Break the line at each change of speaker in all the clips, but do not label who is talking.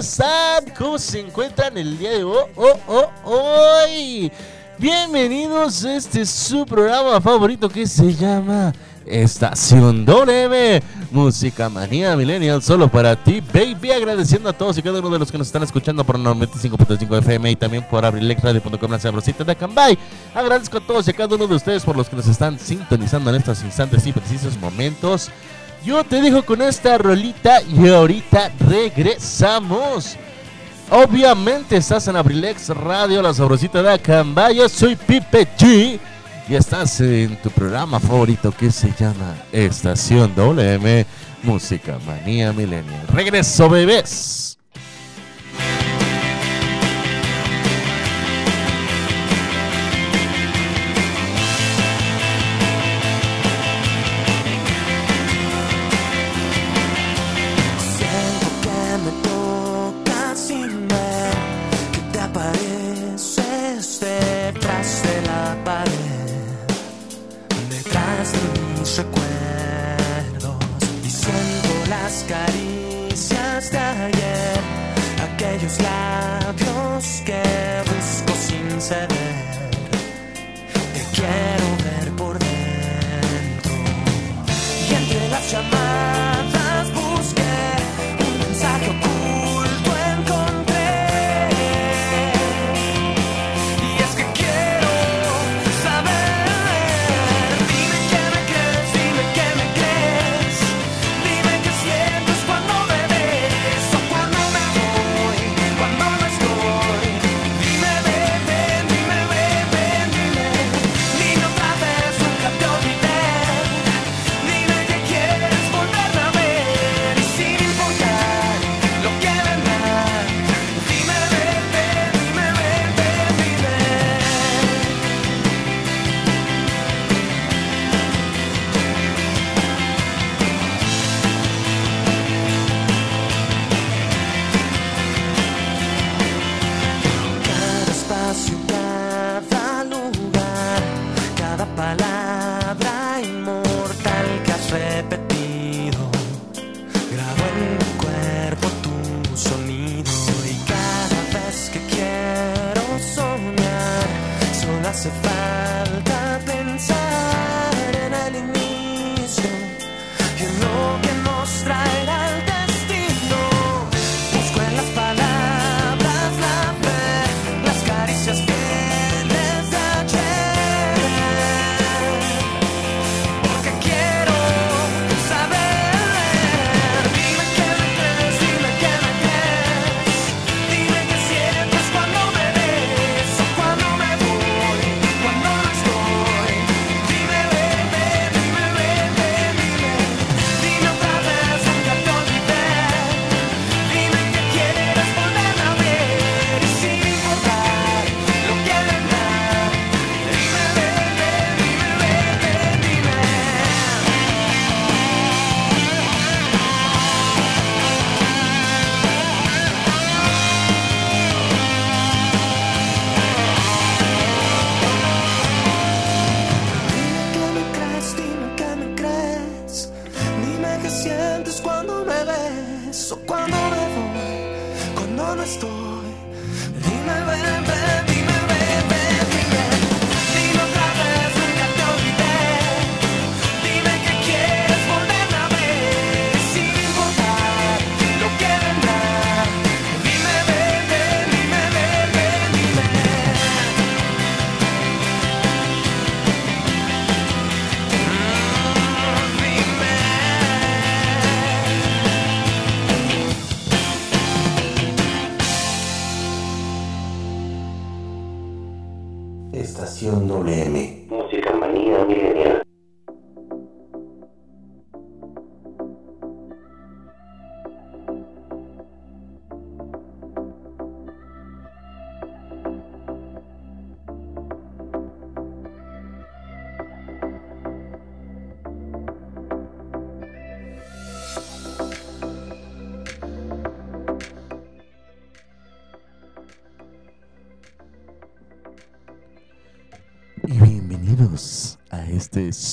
¿Cómo están? ¿Cómo se encuentran el día de hoy? Bienvenidos a este su programa favorito que se llama Estación WM, Música Manía Millennial, solo para ti, baby. Agradeciendo a todos y cada uno de los que nos están escuchando por 95.5 FM y también por abrilexradio.com, la sabrosita de Acambay. Agradezco a todos y a cada uno de ustedes por los que nos están sintonizando en estos instantes y precisos momentos. Yo te dejo con esta rolita y ahorita regresamos. Obviamente estás en Abrilex Radio, la sabrosita de Acambay. Yo soy Pipe G. Y estás en tu programa favorito que se llama Estación WM Música Manía Millennial. Regreso, bebés.
Aquellos labios que busco sin ceder.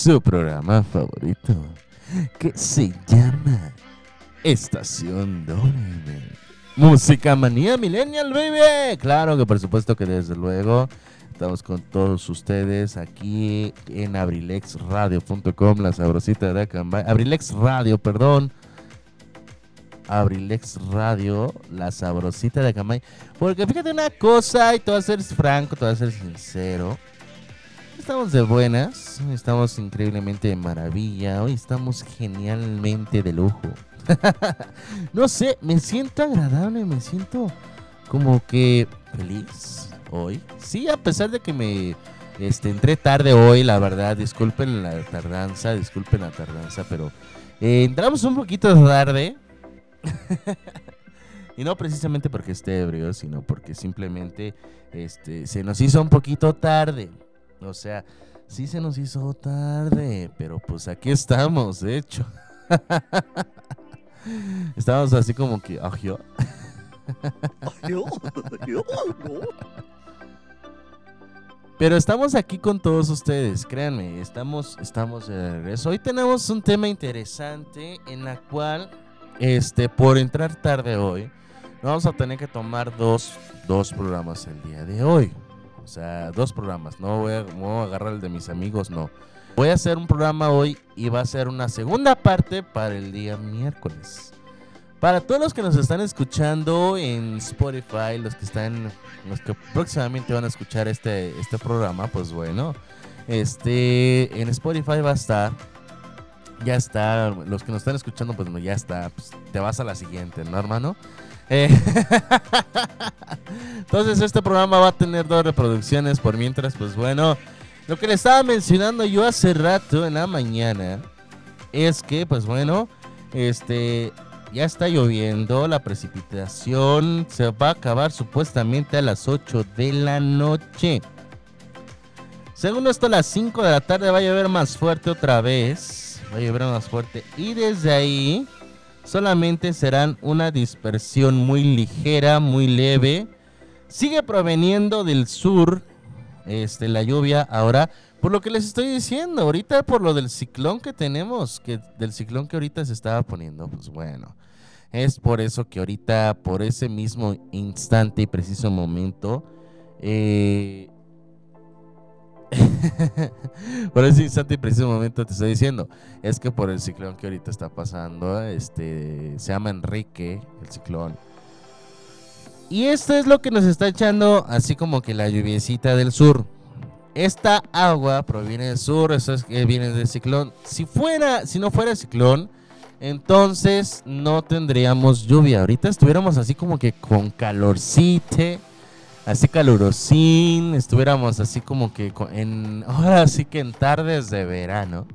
Su programa favorito que se llama Estación WM. Música Manía Millennial Baby. Claro que por supuesto que desde luego estamos con todos ustedes aquí en abrilexradio.com, la sabrosita de Acambay. Abrilex Radio, perdón. Abrilex Radio, la sabrosita de Acambay. Porque fíjate una cosa, y te voy a ser franco, te voy a ser sincero. Estamos de buenas, estamos increíblemente de maravilla, hoy estamos genialmente de lujo. no sé, me siento agradable, me siento como que feliz hoy. Sí, a pesar de que me este, entré tarde hoy, la verdad, disculpen la tardanza, disculpen la tardanza, pero eh, entramos un poquito tarde. y no precisamente porque esté ebrio, sino porque simplemente este, se nos hizo un poquito tarde. O sea, sí se nos hizo tarde, pero pues aquí estamos, de hecho. Estamos así como que, "Ah, yo". Pero estamos aquí con todos ustedes, créanme, estamos, estamos de regreso. Hoy tenemos un tema interesante en la cual, este, por entrar tarde hoy, vamos a tener que tomar dos, dos programas el día de hoy. O sea, dos programas. No voy a, voy agarrar el de mis amigos, no. Voy a hacer un programa hoy y va a ser una segunda parte para el día miércoles. Para todos los que nos están escuchando en Spotify, los que están, los que próximamente van a escuchar este, este programa, pues bueno, este, en Spotify va a estar, ya está, los que nos están escuchando, pues no, ya está, pues, te vas a la siguiente, ¿no, hermano? Eh, Entonces este programa va a tener dos reproducciones por mientras, pues bueno, lo que le estaba mencionando yo hace rato en la mañana es que, pues bueno, este ya está lloviendo, la precipitación se va a acabar supuestamente a las 8 de la noche. Según esto, a las 5 de la tarde va a llover más fuerte otra vez. Va a llover más fuerte. Y desde ahí solamente serán una dispersión muy ligera, muy leve. Sigue proveniendo del sur este, la lluvia ahora. Por lo que les estoy diciendo, ahorita por lo del ciclón que tenemos, que del ciclón que ahorita se estaba poniendo, pues bueno, es por eso que ahorita, por ese mismo instante y preciso momento, eh, por ese instante y preciso momento te estoy diciendo, es que por el ciclón que ahorita está pasando, este, se llama Enrique, el ciclón. Y esto es lo que nos está echando así como que la lluviecita del sur. Esta agua proviene del sur, eso es que viene del ciclón. Si fuera, si no fuera ciclón, entonces no tendríamos lluvia. Ahorita estuviéramos así como que con calorcite, así calurosín, estuviéramos así como que en ahora sí que en tardes de verano.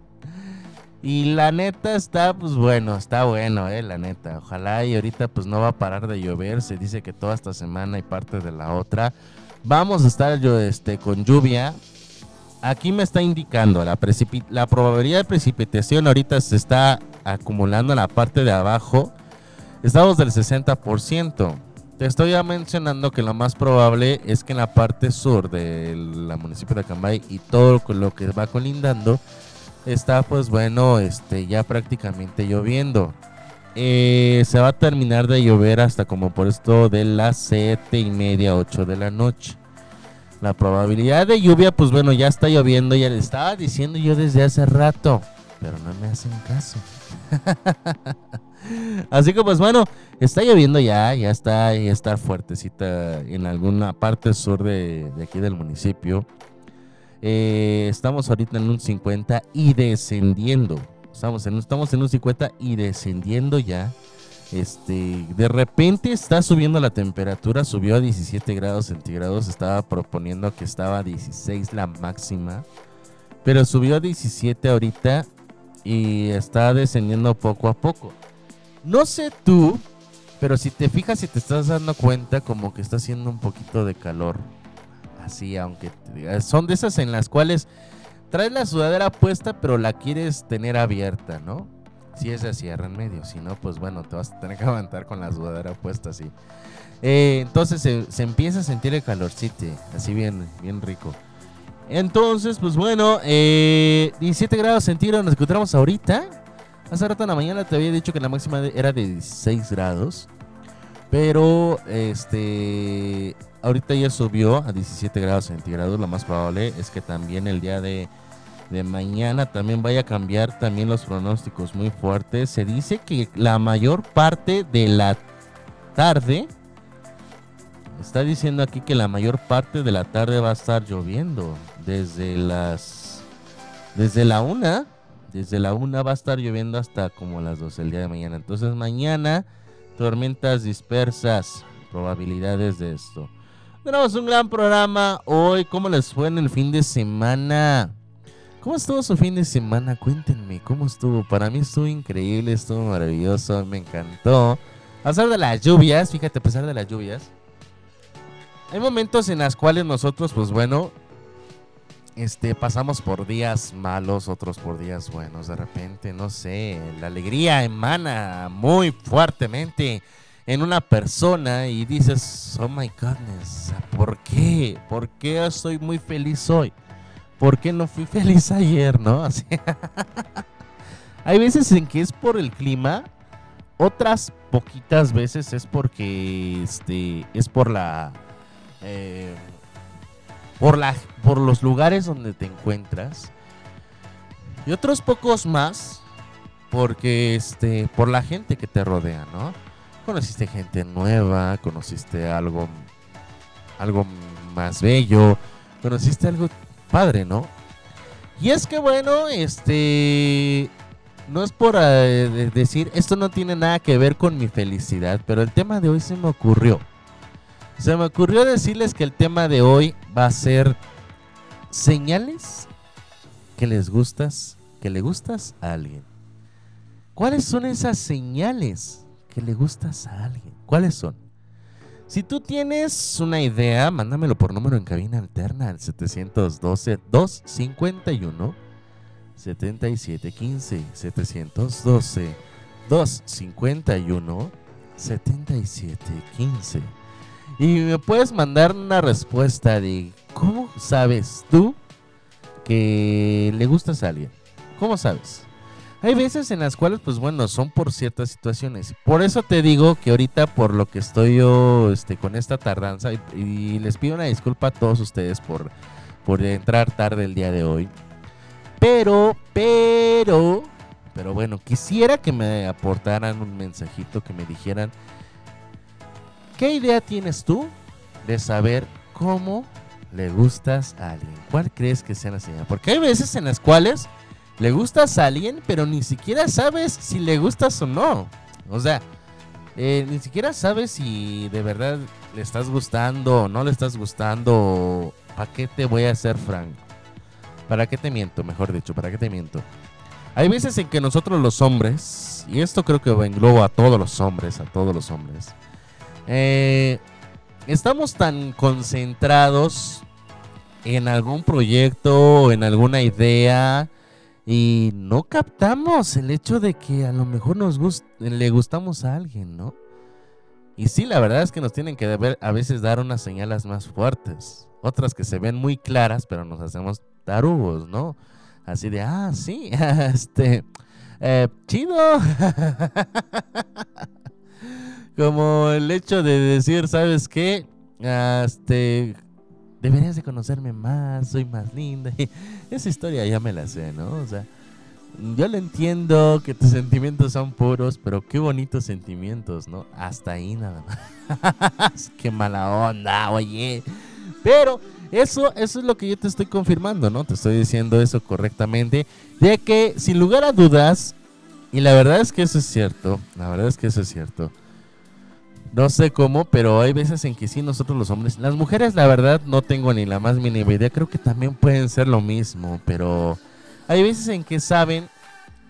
Y la neta está, pues bueno, está bueno, eh, la neta. Ojalá y ahorita pues no va a parar de llover. Se dice que toda esta semana y parte de la otra. Vamos a estar yo, este, con lluvia. Aquí me está indicando la, la probabilidad de precipitación ahorita se está acumulando en la parte de abajo. Estamos del 60%. Te estoy ya mencionando que lo más probable es que en la parte sur del municipio de Acambay y todo lo que va colindando está pues bueno, este ya prácticamente lloviendo. eh, se va a terminar de llover hasta como por esto de las 7 y media, 8 de la noche. La probabilidad de lluvia, pues bueno, ya está lloviendo, ya le estaba diciendo yo desde hace rato, pero no me hacen caso. Así que pues bueno, está lloviendo ya, ya está, ya está fuertecita en alguna parte sur de, aquí del municipio. Eh, estamos ahorita en un 50 y descendiendo. Estamos en, estamos en un 50 y descendiendo ya. Este, de repente está subiendo la temperatura, subió a 17 grados centígrados. Estaba proponiendo que estaba a 16 la máxima, pero subió a 17 ahorita y está descendiendo poco a poco. No sé tú, pero si te fijas y te estás dando cuenta, como que está haciendo un poquito de calor. Así, aunque te- son de esas en las cuales traes la sudadera puesta, pero la quieres tener abierta, ¿no? Si es de cierre en medio, si no, pues bueno, te vas a tener que aguantar con la sudadera puesta así. Eh, entonces se, empieza a sentir el calorcito, así bien, bien rico. Entonces, pues bueno, eh, 17 grados centígrados nos encontramos ahorita. Hace rato en la mañana te había dicho que la máxima era de 16 grados. Pero, este, ahorita ya subió a 17 grados centígrados. Lo más probable es que también el día de, de mañana también vaya a cambiar también los pronósticos muy fuertes. Se dice que la mayor parte de la tarde, está diciendo aquí que la mayor parte de la tarde va a estar lloviendo. Desde las, desde la una, desde la una va a estar lloviendo hasta como las 12 del día de mañana. Entonces mañana tormentas dispersas, probabilidades de esto. Tenemos un gran programa hoy. ¿Cómo les fue en el fin de semana? ¿Cómo estuvo su fin de semana? Cuéntenme, ¿cómo estuvo? Para mí estuvo increíble, estuvo maravilloso, me encantó. A pesar de las lluvias, fíjate, a pesar de las lluvias, hay momentos en los cuales nosotros, pues bueno, este, pasamos por días malos, otros por días buenos. De repente, no sé, la alegría emana muy fuertemente en una persona y dices, oh my goodness, ¿por qué? ¿Por qué estoy muy feliz hoy? ¿Por qué no fui feliz ayer, no? Hay veces en que es por el clima, otras poquitas veces es porque este es por la eh, por la por los lugares donde te encuentras y otros pocos más porque este por la gente que te rodea, ¿no? Conociste gente nueva, conociste algo algo más bello, conociste algo padre, ¿no? Y es que bueno, este no es por eh, de- decir esto no tiene nada que ver con mi felicidad, pero el tema de hoy se me ocurrió. Se me ocurrió decirles que el tema de hoy va a ser señales que les gustas, que le gustas a alguien. ¿Cuáles son esas señales que le gustas a alguien? ¿Cuáles son? Si tú tienes una idea, mándamelo por número en cabina alterna al 712 251 7715 712 251 7715 y me puedes mandar una respuesta de cómo sabes tú que le gustas a alguien. ¿Cómo sabes? Hay veces en las cuales, pues bueno, son por ciertas situaciones. Por eso te digo que ahorita, por lo que estoy yo este, con esta tardanza, y, y les pido una disculpa a todos ustedes por, por entrar tarde el día de hoy. Pero, pero, pero bueno, quisiera que me aportaran un mensajito, que me dijeran, ¿qué idea tienes tú de saber cómo le gustas a alguien? ¿Cuál crees que sea la señal? Porque hay veces en las cuales le gustas a alguien, pero ni siquiera sabes si le gustas o no. O sea, eh, ni siquiera sabes si de verdad le estás gustando o no le estás gustando. ¿Para qué te voy a hacer franco? ¿Para qué te miento? Mejor dicho, ¿para qué te miento? Hay veces en que nosotros los hombres, y esto creo que engloba a todos los hombres, a todos los hombres, eh, estamos tan concentrados en algún proyecto, en alguna idea, y no captamos el hecho de que a lo mejor nos gust- le gustamos a alguien, ¿no? Y sí, la verdad es que nos tienen que a veces dar unas señales más fuertes, otras que se ven muy claras, pero nos hacemos tarugos, ¿no? Así de, ah, sí, este, eh, chido. Como el hecho de decir, ¿sabes qué? Este, deberías de conocerme más, soy más linda. Esa historia ya me la sé, ¿no? O sea, yo lo entiendo que tus sentimientos son puros, pero qué bonitos sentimientos, ¿no? Hasta ahí nada más. qué mala onda, oye. Pero eso, eso es lo que yo te estoy confirmando, ¿no? Te estoy diciendo eso correctamente. De que, sin lugar a dudas, y la verdad es que eso es cierto, la verdad es que eso es cierto. No sé cómo, pero hay veces en que sí nosotros los hombres, las mujeres la verdad no tengo ni la más mínima idea, creo que también pueden ser lo mismo, pero hay veces en que saben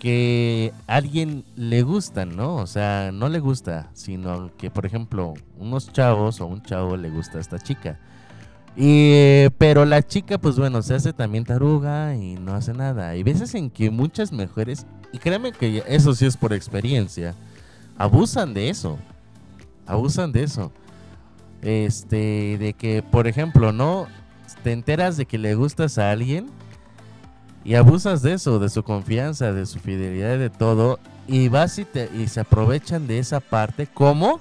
que a alguien le gustan, ¿no? O sea, no le gusta, sino que por ejemplo, unos chavos o un chavo le gusta a esta chica. Y, eh, pero la chica, pues bueno, se hace también taruga y no hace nada. Hay veces en que muchas mujeres, y créeme que eso sí es por experiencia, abusan de eso. Abusan de eso. Este, de que, por ejemplo, ¿no? Te enteras de que le gustas a alguien y abusas de eso, de su confianza, de su fidelidad, de todo. Y vas y, te, se aprovechan de esa parte. ¿Cómo?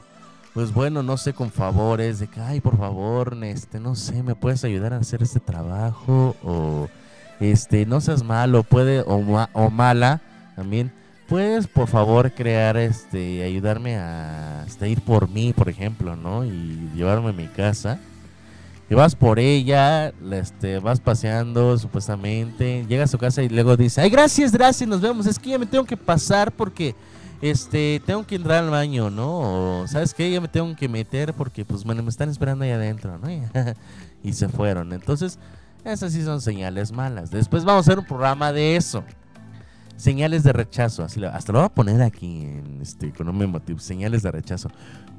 Pues bueno, no sé, con favores, de que, ay, por favor, este, no sé, me puedes ayudar a hacer este trabajo, o este, no seas malo, puede, o mala, también, puedes, por favor, crear, este, ayudarme a, ir por mí, por ejemplo, ¿no? Y llevarme a mi casa. Y vas por ella, la, este, vas paseando supuestamente, llegas a su casa y luego dice, ay, gracias, gracias, nos vemos, es que ya me tengo que pasar porque este, tengo que entrar al baño, ¿no? O, ¿sabes qué? Ya me tengo que meter porque, pues, bueno, me están esperando ahí adentro, ¿no? y se fueron. Entonces, esas sí son señales malas. Después vamos a hacer un programa de eso. Señales de rechazo. Así lo- hasta lo voy a poner aquí en este, con un. Señales de rechazo.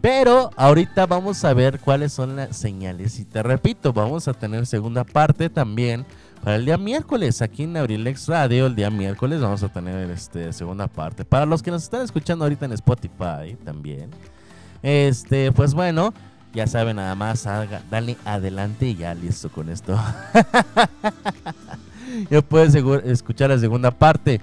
Pero ahorita vamos a ver cuáles son las señales. Y te repito, vamos a tener segunda parte también para el día miércoles, aquí en Abrilex Radio, el día miércoles vamos a tener este segunda parte. Para los que nos están escuchando ahorita en Spotify también. Este, pues bueno, ya saben, nada más haga, dale adelante y ya listo con esto. ya puedes escuchar la segunda parte.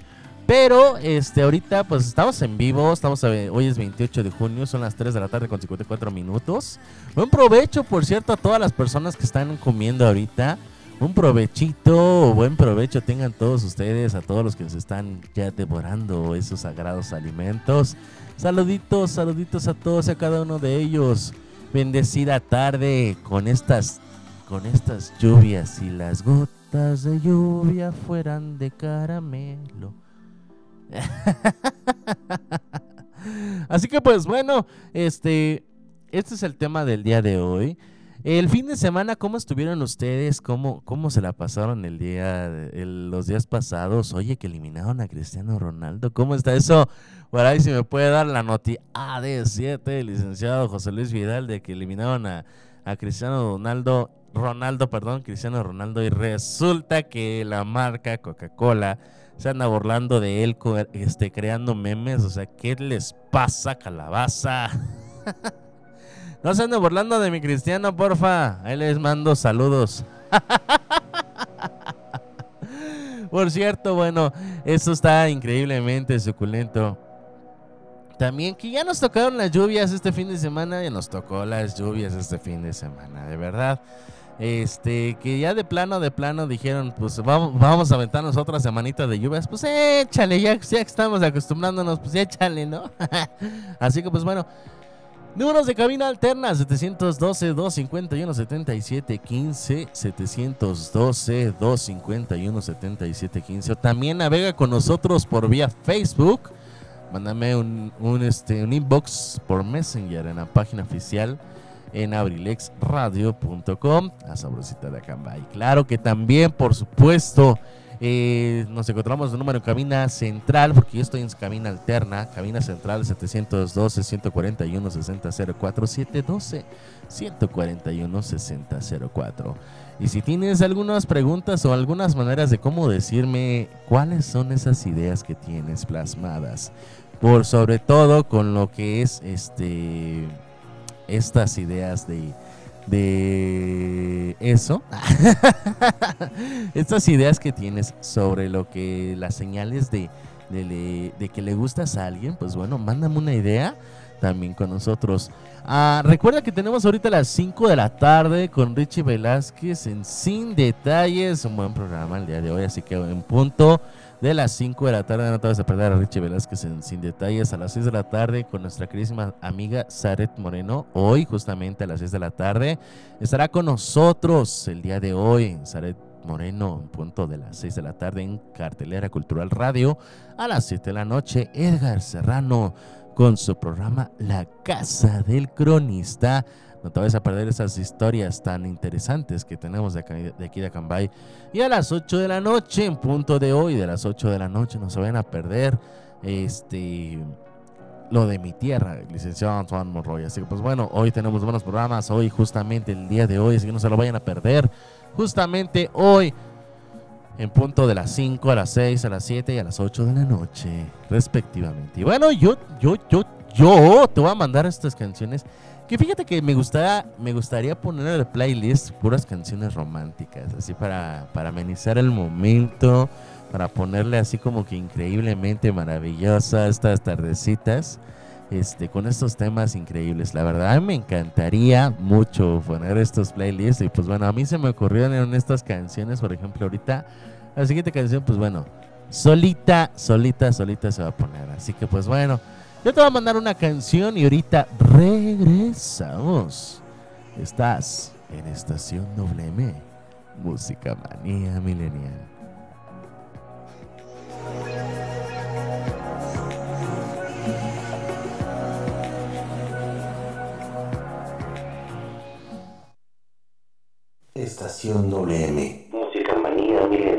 Pero este ahorita pues estamos en vivo, estamos a- hoy es 28 de junio, son las 3 de la tarde con 54 minutos. Buen provecho, por cierto, a todas las personas que están comiendo ahorita. Un provechito, buen provecho tengan todos ustedes, a todos los que se están ya devorando esos sagrados alimentos. Saluditos, saluditos a todos y a cada uno de ellos. Bendecida tarde con estas, con estas lluvias y las gotas de lluvia fueran de caramelo. Así que pues bueno, este, este es el tema del día de hoy. El fin de semana, ¿cómo estuvieron ustedes? ¿Cómo, cómo se la pasaron el día, los días pasados? Oye, que eliminaron a Cristiano Ronaldo. ¿Cómo está eso? Por ahí si me puede dar la noti AD7, licenciado José Luis Vidal, de que eliminaron a, a Cristiano Ronaldo, Ronaldo, perdón, Cristiano Ronaldo, y resulta que la marca Coca-Cola se anda burlando de él, este, creando memes. O sea, ¿qué les pasa, calabaza? No se anden burlando de mi cristiano, porfa. Ahí les mando saludos. Por cierto, bueno, eso está increíblemente suculento. También que ya nos tocaron las lluvias este fin de semana, ya nos tocó las lluvias este fin de semana, de verdad. Este, que ya de plano, de plano dijeron, pues vamos, vamos a aventarnos otra semanita de lluvias. Pues échale, ya, ya estamos acostumbrándonos, pues échale, ¿no? Así que pues bueno, Números de cabina alterna 712-251-7715 712-251-7715 o también navega con nosotros por vía Facebook mándame un, un, este, un inbox por Messenger en la página oficial en abrilexradio.com a sabrosita de Acamba y claro que también por supuesto eh, nos encontramos el número en cabina central, porque yo estoy en cabina alterna, cabina central 712-141-6004, 712-141-6004. Y si tienes algunas preguntas o algunas maneras de cómo decirme cuáles son esas ideas que tienes plasmadas, por sobre todo con lo que es este estas ideas de de eso, estas ideas que tienes sobre lo que las señales de, de, que le gustas a alguien, pues bueno, mándame una idea también con nosotros. Ah, recuerda que tenemos ahorita las 5 de la tarde con Richie Velázquez en Sin Detalles. Un buen programa el día de hoy, así que en punto de las 5 de la tarde no te vas a perder a Richie Velázquez Sin Detalles. A las 6 de la tarde con nuestra queridísima amiga Saret Moreno. Hoy, justamente a las 6 de la tarde, estará con nosotros el día de hoy. Saret Moreno, en punto de las 6 de la tarde en Cartelera Cultural Radio. A las 7 de la noche, Edgar Serrano con su programa La Casa del Cronista. No te vayas a perder esas historias tan interesantes que tenemos de, aquí de Acambay. Y a las 8 de la noche, en punto de hoy, de las 8 de la noche, no se vayan a perder este lo de mi tierra, el licenciado Antoine Monroy. Así que pues bueno, hoy tenemos buenos programas, hoy justamente el día de hoy, así que no se lo vayan a perder. Justamente hoy, en punto de las 5, a las 6, a las 7 y a las 8 de la noche, respectivamente. Y bueno, yo, yo, yo, yo te voy a mandar estas canciones. Que fíjate que me gustaría, me gustaría poner en el playlist puras canciones románticas, así para, para amenizar el momento, para ponerle así como que increíblemente maravillosa estas tardecitas, este, con estos temas increíbles. La verdad, me encantaría mucho poner estos playlists y pues bueno, a mí se me ocurrieron estas canciones, por ejemplo, ahorita la siguiente canción, pues bueno, solita, solita, solita se va a poner. Así que pues bueno, yo te voy a mandar una canción y ahorita regresamos. Estás en Estación WM, Música Manía Milenial.
Estación WM. Música manía milenial.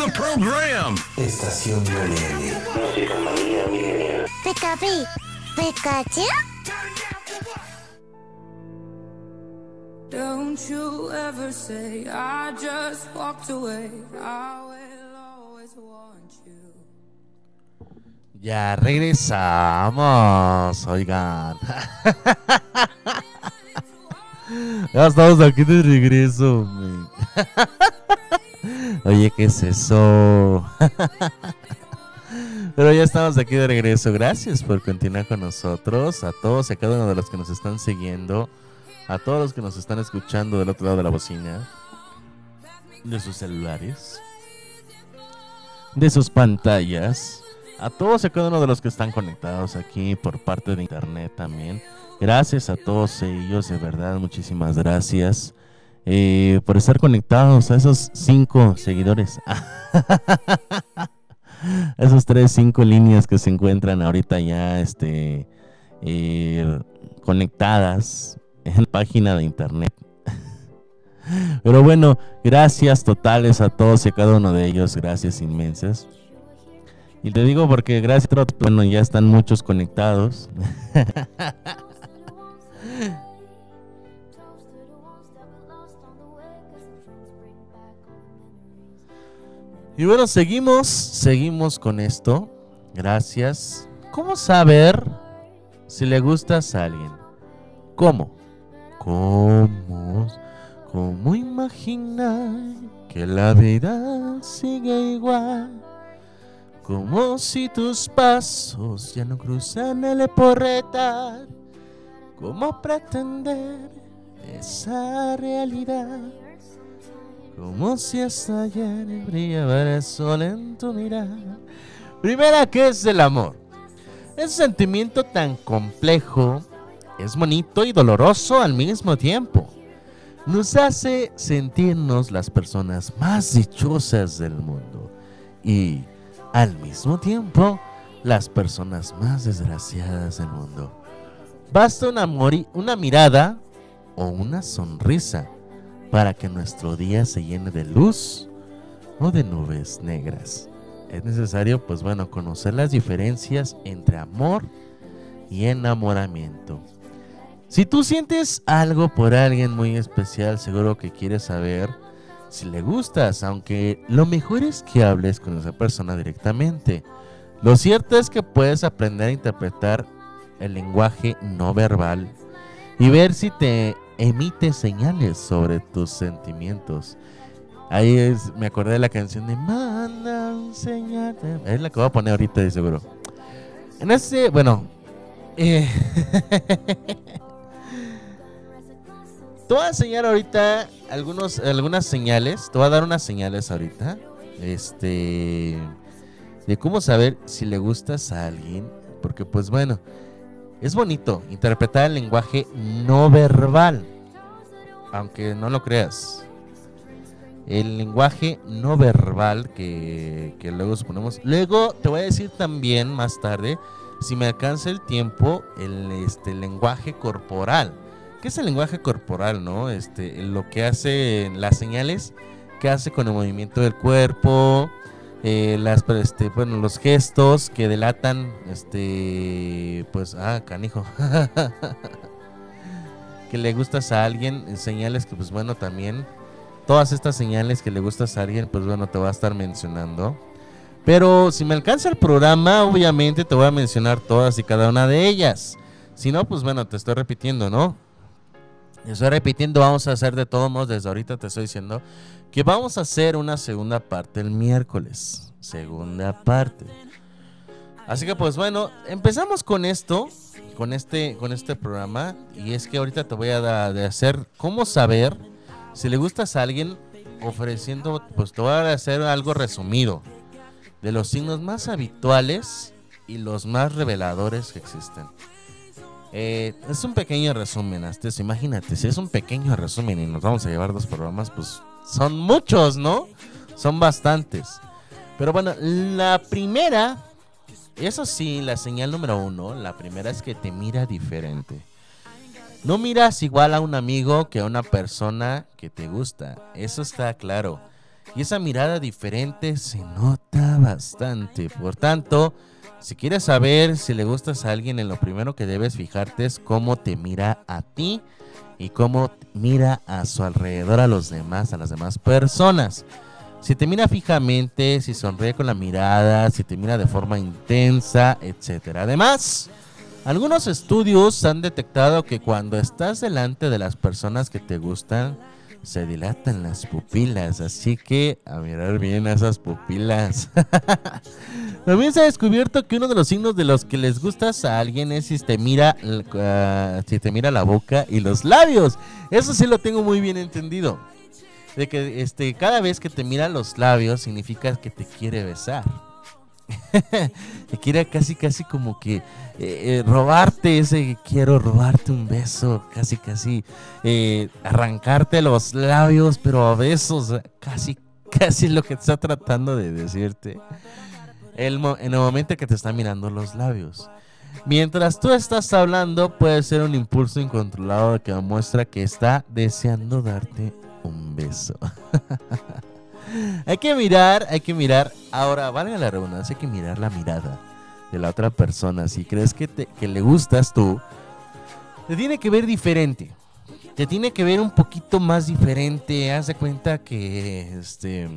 The program.
Estación WM. Música manía milenial.
Pikachu, Pikachu.
Don't you ever say I just walked away. I will always want you.
Ya regresamos, oigan. ya estamos aquí de regreso. Oye, ¿qué es eso? Pero ya estamos aquí de regreso. Gracias por continuar con nosotros. A todos y a cada uno de los que nos están siguiendo. A todos los que nos están escuchando del otro lado de la bocina. De sus celulares. De sus pantallas. A todos y a cada uno de los que están conectados aquí por parte de internet también. Gracias a todos ellos, de verdad, muchísimas gracias eh, por estar conectados a esos cinco seguidores. Esos tres, cinco líneas que se encuentran ahorita ya este, eh, conectadas en la página de internet. Pero bueno, gracias totales a todos y a cada uno de ellos, gracias inmensas. Y te digo porque gracias, bueno, ya están muchos conectados. Y bueno, seguimos, seguimos con esto. Gracias. ¿Cómo saber si le gustas a alguien? ¿Cómo? ¿Cómo? ¿Cómo imaginar que la vida sigue igual? Como si tus pasos ya no cruzan el porretal. ¿Cómo pretender esa realidad? Como si hasta ayer brillaba el sol en tu mirada. Primera, ¿qué es el amor? Es un sentimiento tan complejo, es bonito y doloroso al mismo tiempo. Nos hace sentirnos las personas más dichosas del mundo y al mismo tiempo las personas más desgraciadas del mundo. Basta una mirada o una sonrisa para que nuestro día se llene de luz o de nubes negras. Es necesario, pues bueno, conocer las diferencias entre amor y enamoramiento. Si tú sientes algo por alguien muy especial, seguro que quieres saber si le gustas, aunque lo mejor es que hables con esa persona directamente. Lo cierto es que puedes aprender a interpretar el lenguaje no verbal y ver si te emite señales sobre tus sentimientos. Ahí es, me acordé de la canción de Manda un. Es la que voy a poner ahorita, de seguro. En ese, bueno, eh, te voy a enseñar ahorita algunos, algunas señales. Te voy a dar unas señales ahorita. Este, de cómo saber si le gustas a alguien. Porque, pues bueno, es bonito interpretar el lenguaje no verbal, aunque no lo creas. El lenguaje no verbal que, que luego suponemos. Luego te voy a decir también más tarde, si me alcanza el tiempo, el este, lenguaje corporal. ¿Qué es el lenguaje corporal, no? Este, lo que hace, las señales que hace con el movimiento del cuerpo, eh, las, pero, este, bueno, los gestos que delatan, este, pues, ah, canijo, que le gustas a alguien, señales que, pues, bueno, también, todas estas señales que le gustas a alguien, pues, bueno, te voy a estar mencionando. Pero si me alcanza el programa, obviamente te voy a mencionar todas y cada una de ellas. Si no, pues bueno, te estoy repitiendo, ¿no? Estoy repitiendo, vamos a hacer de todos modos, desde ahorita te estoy diciendo que vamos a hacer una segunda parte el miércoles. Segunda parte. Así que pues bueno, empezamos con esto, con este, con este programa. Y es que ahorita te voy a dar de hacer cómo saber si le gustas a alguien ofreciendo, pues te voy a hacer algo resumido de los signos más habituales y los más reveladores que existen. Eh, es un pequeño resumen, hasta eso. Imagínate, si es un pequeño resumen y nos vamos a llevar dos programas, pues son muchos, ¿no? Son bastantes. Pero bueno, la primera, eso sí, la señal número uno, la primera es que te mira diferente. No miras igual a un amigo que a una persona que te gusta, eso está claro. Y esa mirada diferente se nota bastante. Por tanto, si quieres saber si le gustas a alguien, en lo primero que debes fijarte es cómo te mira a ti y cómo mira a su alrededor a los demás, a las demás personas. Si te mira fijamente, si sonríe con la mirada, si te mira de forma intensa, etc. Además, algunos estudios han detectado que cuando estás delante de las personas que te gustan, se dilatan las pupilas, así que a mirar bien esas pupilas. También se ha descubierto que uno de los signos de los que les gustas a alguien es si te mira, uh, si te mira la boca y los labios. Eso sí lo tengo muy bien entendido. De que este, cada vez que te mira los labios significa que te quiere besar. te quiere casi, casi como que eh, eh, robarte ese quiero robarte un beso, casi, casi eh, arrancarte los labios, pero a besos, casi, casi lo que está tratando de decirte. El en el momento que te está mirando los labios. Mientras tú estás hablando, puede ser un impulso incontrolado que muestra que está deseando darte un beso. hay que mirar, hay que mirar. Ahora, valga la redundancia, hay que mirar la mirada de la otra persona. Si crees que, te- que le gustas tú, te tiene que ver diferente. Te tiene que ver un poquito más diferente. Haz de cuenta que este.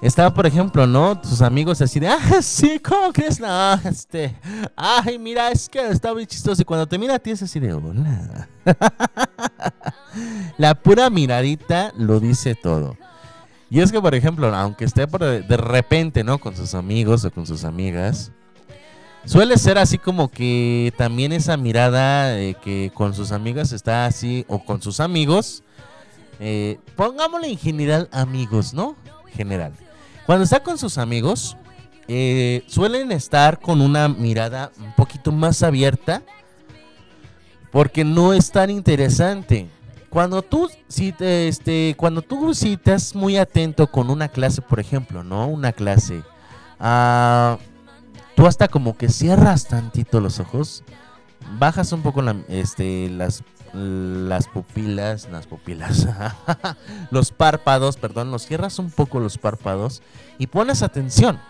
Estaba, por ejemplo, ¿no? Tus amigos así de, ah, sí, ¿cómo crees? No, este, ay, mira, es que está muy chistoso. Y cuando te mira a ti es así de, hola. La pura miradita lo dice todo. Y es que, por ejemplo, aunque esté por de, repente, ¿no? Con sus amigos o con sus amigas, suele ser así como que también esa mirada que con sus amigas está así, o con sus amigos, eh, pongámosle en general amigos, ¿no? General. Cuando está con sus amigos, eh, suelen estar con una mirada un poquito más abierta porque no es tan interesante. Cuando tú, si te, este, cuando tú si estás muy atento con una clase, por ejemplo, ¿no? Una clase, ah, tú hasta como que cierras tantito los ojos, bajas un poco este, las, las pupilas, las pupilas, los párpados, perdón, los cierras un poco los párpados y pones atención.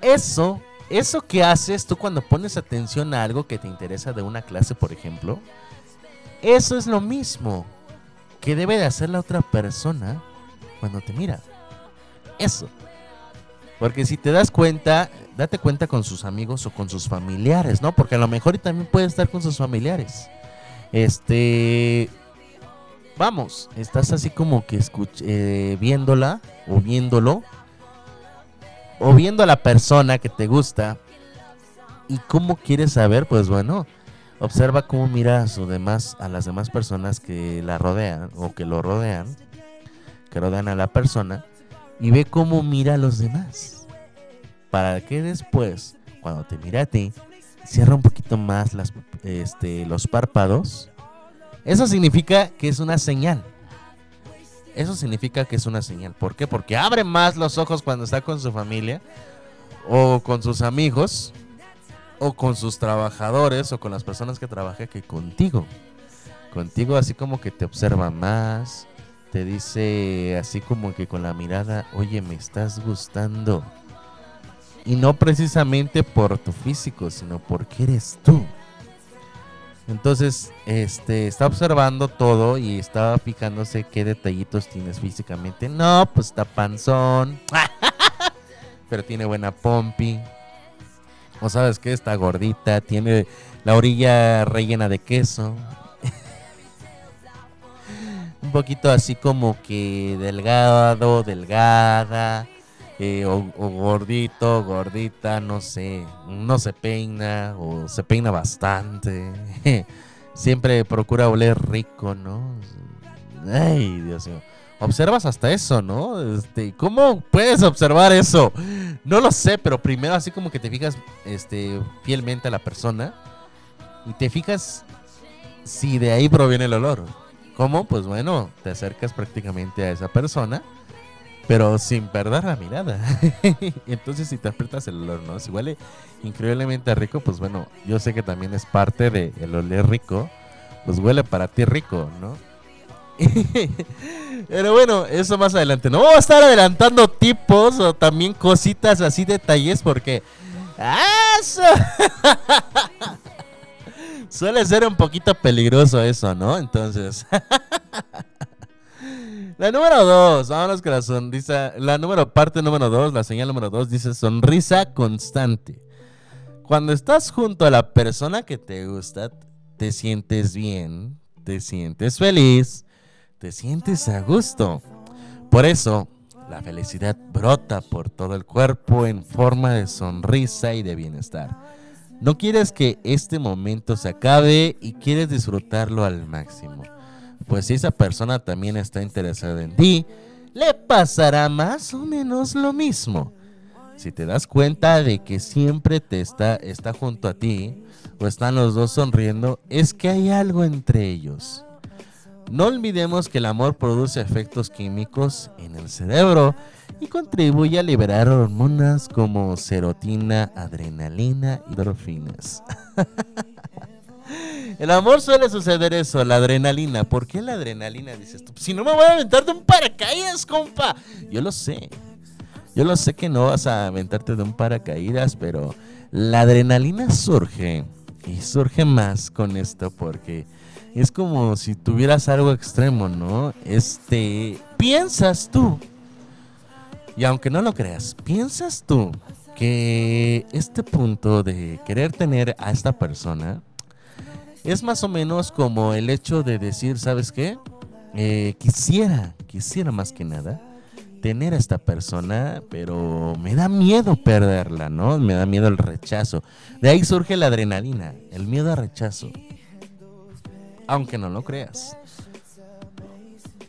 Eso, eso que haces tú cuando pones atención a algo que te interesa de una clase, por ejemplo, eso es lo mismo que debe de hacer la otra persona cuando te mira. Eso. Porque si te das cuenta, date cuenta con sus amigos o con sus familiares, ¿no? Porque a lo mejor también puede estar con sus familiares. Este. Vamos, estás así como que escuch- eh, viéndola o viéndolo. O viendo a la persona que te gusta. ¿Y cómo quieres saber? Pues bueno, observa cómo mira a, su demás, a las demás personas que la rodean o que lo rodean. Que rodean a la persona. Y ve cómo mira a los demás. Para que después, cuando te mira a ti, cierra un poquito más este, los párpados. Eso significa que es una señal. Eso significa que es una señal. ¿Por qué? Porque abre más los ojos cuando está con su familia o con sus amigos o con sus trabajadores o con las personas que trabaja que contigo. Contigo así como que te observa más, te dice así como que con la mirada, oye, me estás gustando. Y no precisamente por tu físico, sino porque eres tú. Entonces, este, está observando todo y estaba fijándose qué detallitos tienes físicamente. No, pues está panzón. Pero tiene buena pompi. O sabes que está gordita, tiene la orilla rellena de queso. Un poquito así como que delgado, delgada. eh, o, o gordito, gordita, no sé. No se peina o se peina bastante. Siempre procura oler rico, ¿no? Ay, Dios mío. Observas hasta eso, ¿no? Este, ¿Cómo puedes observar eso? No lo sé, pero primero así como que te fijas este, fielmente a la persona y te fijas si de ahí proviene el olor. ¿Cómo? Pues bueno, te acercas prácticamente a esa persona, pero sin perder la mirada. Entonces si te aprietas el olor, ¿no? Si huele increíblemente rico, pues bueno, yo sé que también es parte del el oler rico, pues huele para ti rico, ¿no? Pero bueno, eso más adelante. No vamos a estar adelantando tipos o también cositas así, detalles, porque. ¡Ah, eso! Suele ser un poquito peligroso eso, ¿no? Entonces. la número dos, vámonos con la sonrisa. La número, parte número dos, la señal número dos dice sonrisa constante. Cuando estás junto a la persona que te gusta, te sientes bien, te sientes feliz, te sientes a gusto. Por eso, la felicidad brota por todo el cuerpo en forma de sonrisa y de bienestar. No quieres que este momento se acabe y quieres disfrutarlo al máximo. Pues si esa persona también está interesada en ti, le pasará más o menos lo mismo. Si te das cuenta de que siempre te está, está junto a ti, o están los dos sonriendo, es que hay algo entre ellos. No olvidemos que el amor produce efectos químicos en el cerebro y contribuye a liberar hormonas como serotina, adrenalina y endorfinas. el amor suele suceder eso, la adrenalina. ¿Por qué la adrenalina? Dices tú, si no me voy a aventarte un paracaídas, compa. Yo lo sé. Yo lo sé que no vas a aventarte de un paracaídas, pero la adrenalina surge y surge más con esto porque es como si tuvieras algo extremo, ¿no? Este, piensas tú, y aunque no lo creas, piensas tú que este punto de querer tener a esta persona es más o menos como el hecho de decir, ¿sabes qué? Eh, quisiera, quisiera más que nada tener a esta persona, pero me da miedo perderla, ¿no? Me da miedo el rechazo. De ahí surge la adrenalina, el miedo al rechazo. Aunque no lo creas.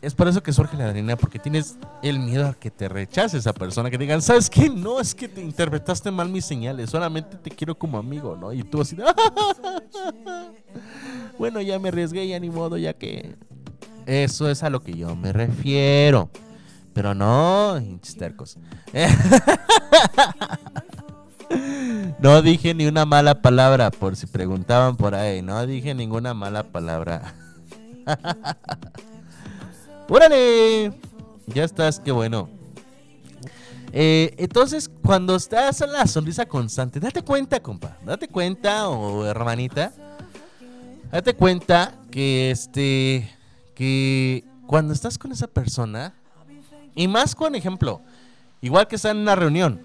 Es por eso que surge la adrenalina, porque tienes el miedo a que te rechace esa persona, que digan, ¿sabes qué? No, es que te interpretaste mal mis señales, solamente te quiero como amigo, ¿no? Y tú así, bueno, ya me arriesgué, ya ni modo, ya que... Eso es a lo que yo me refiero. Pero no, hinches tercos. No dije ni una mala palabra, por si preguntaban por ahí. No dije ninguna mala palabra. ¡Órale! Ya estás, qué bueno. Eh, entonces, cuando estás en la sonrisa constante, date cuenta, compa. Date cuenta, o hermanita. Date cuenta que este. Que cuando estás con esa persona. Y más con ejemplo. Igual que están en una reunión.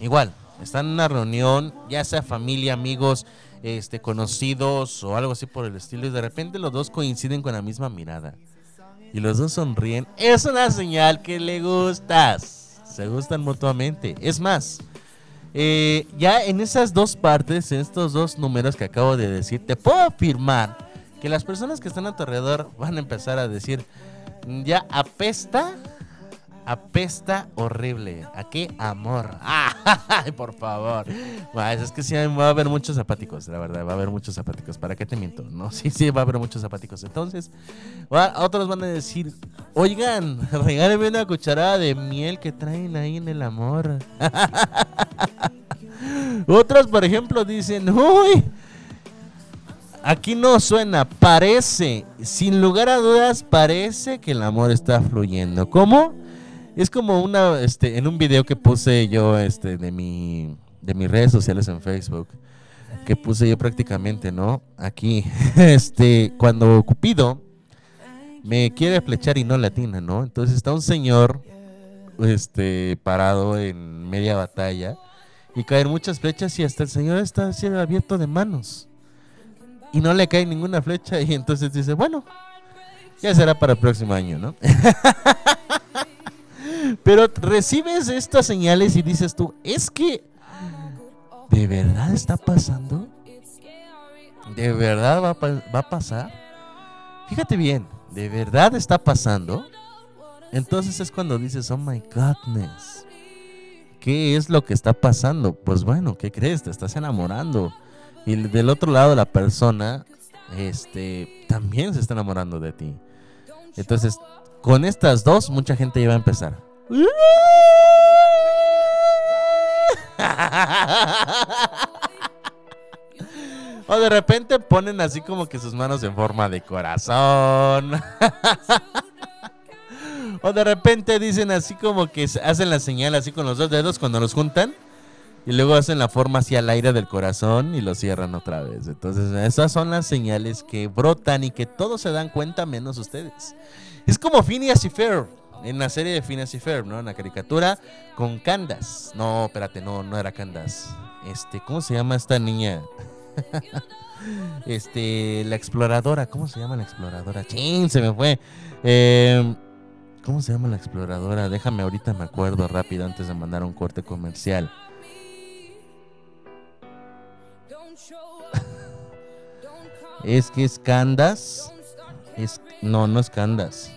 Igual. Están en una reunión, ya sea familia, amigos, este, conocidos o algo así por el estilo. Y de repente los dos coinciden con la misma mirada. Y los dos sonríen. Es una señal que le gustas. Se gustan mutuamente. Es más, eh, ya en esas dos partes, en estos dos números que acabo de decir, te puedo afirmar que las personas que están a tu alrededor van a empezar a decir, ya apesta, apesta horrible. ¿A qué amor? ¡Ay, por favor! Es que sí, va a haber muchos zapáticos, la verdad, va a haber muchos zapáticos. ¿Para qué te miento? No, sí, sí, va a haber muchos zapáticos. Entonces, otros van a decir, oigan, regálenme una cucharada de miel que traen ahí en el amor. Otros, por ejemplo, dicen, uy, aquí no suena, parece, sin lugar a dudas, parece que el amor está fluyendo. ¿Cómo? Es como una, este, en un video que puse yo, este, de mi, de mis redes sociales en Facebook, que puse yo prácticamente, ¿no? Aquí, este, cuando Cupido me quiere flechar y no latina, ¿no? Entonces está un señor, este, parado en media batalla y caen muchas flechas y hasta el señor está así abierto de manos. Y no le cae ninguna flecha y entonces dice, bueno, ya será para el próximo año, ¿no? Pero recibes estas señales y dices tú, es que ¿de verdad está pasando? ¿De verdad va a, va a pasar? Fíjate bien, ¿de verdad está pasando? Entonces es cuando dices, oh my godness. ¿Qué es lo que está pasando? Pues bueno, ¿qué crees? Te estás enamorando. Y del otro lado la persona, este, también se está enamorando de ti. Entonces, con estas dos, mucha gente ya va a empezar. O de repente ponen así como que sus manos en forma de corazón. o de repente dicen así como que hacen la señal así con los dos dedos cuando los juntan. Y luego hacen la forma hacia el aire del corazón y lo cierran otra vez. Entonces esas son las señales que brotan y que todos se dan cuenta menos ustedes. Es como Phineas y Ferb. En la serie de y Ferb, ¿no? En la caricatura con Candas. No, espérate, no, no era Candas. Este, ¿cómo se llama esta niña? este, la exploradora. ¿Cómo se llama la exploradora? Chin, se me fue. Eh, ¿Cómo se llama la exploradora? Déjame ahorita me acuerdo rápido antes de mandar un corte comercial. es que es Candas. Es, no, no es Candas.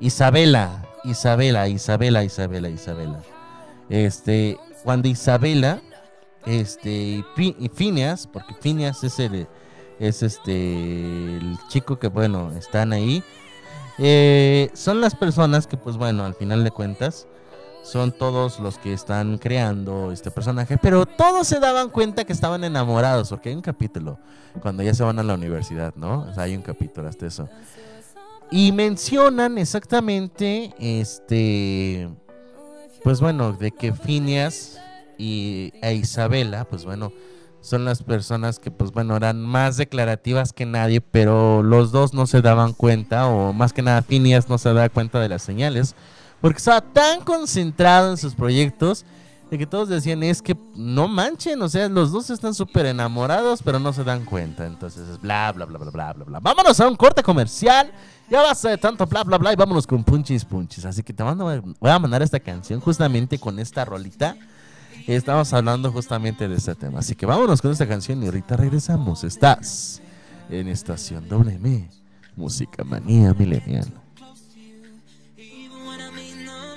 Isabela, Isabela, Isabela, Isabela, Isabela. Este, cuando Isabela, este, y y Phineas, porque Phineas es el, es este, el chico que, bueno, están ahí. eh, son las personas que, pues bueno, al final de cuentas, son todos los que están creando este personaje, pero todos se daban cuenta que estaban enamorados, porque hay un capítulo cuando ya se van a la universidad, ¿no? O sea, hay un capítulo hasta eso. Y mencionan exactamente, este, pues bueno, de que Phineas y e Isabela, pues bueno, son las personas que, pues bueno, eran más declarativas que nadie, pero los dos no se daban cuenta, o más que nada Phineas no se daba cuenta de las señales, porque estaba tan concentrado en sus proyectos de que todos decían, es que no manchen, o sea, los dos están súper enamorados, pero no se dan cuenta. Entonces, es bla, bla, bla, bla, bla, bla, bla. Vámonos a un corte comercial. Ya basta de tanto bla, bla, bla, y vámonos con punchis, punchis. Así que te mando, voy a mandar esta canción justamente con esta rolita. Estamos hablando justamente de este tema. Así que vámonos con esta canción y ahorita regresamos. Estás en Estación WM, Música Manía Milenial.
Even when I mean the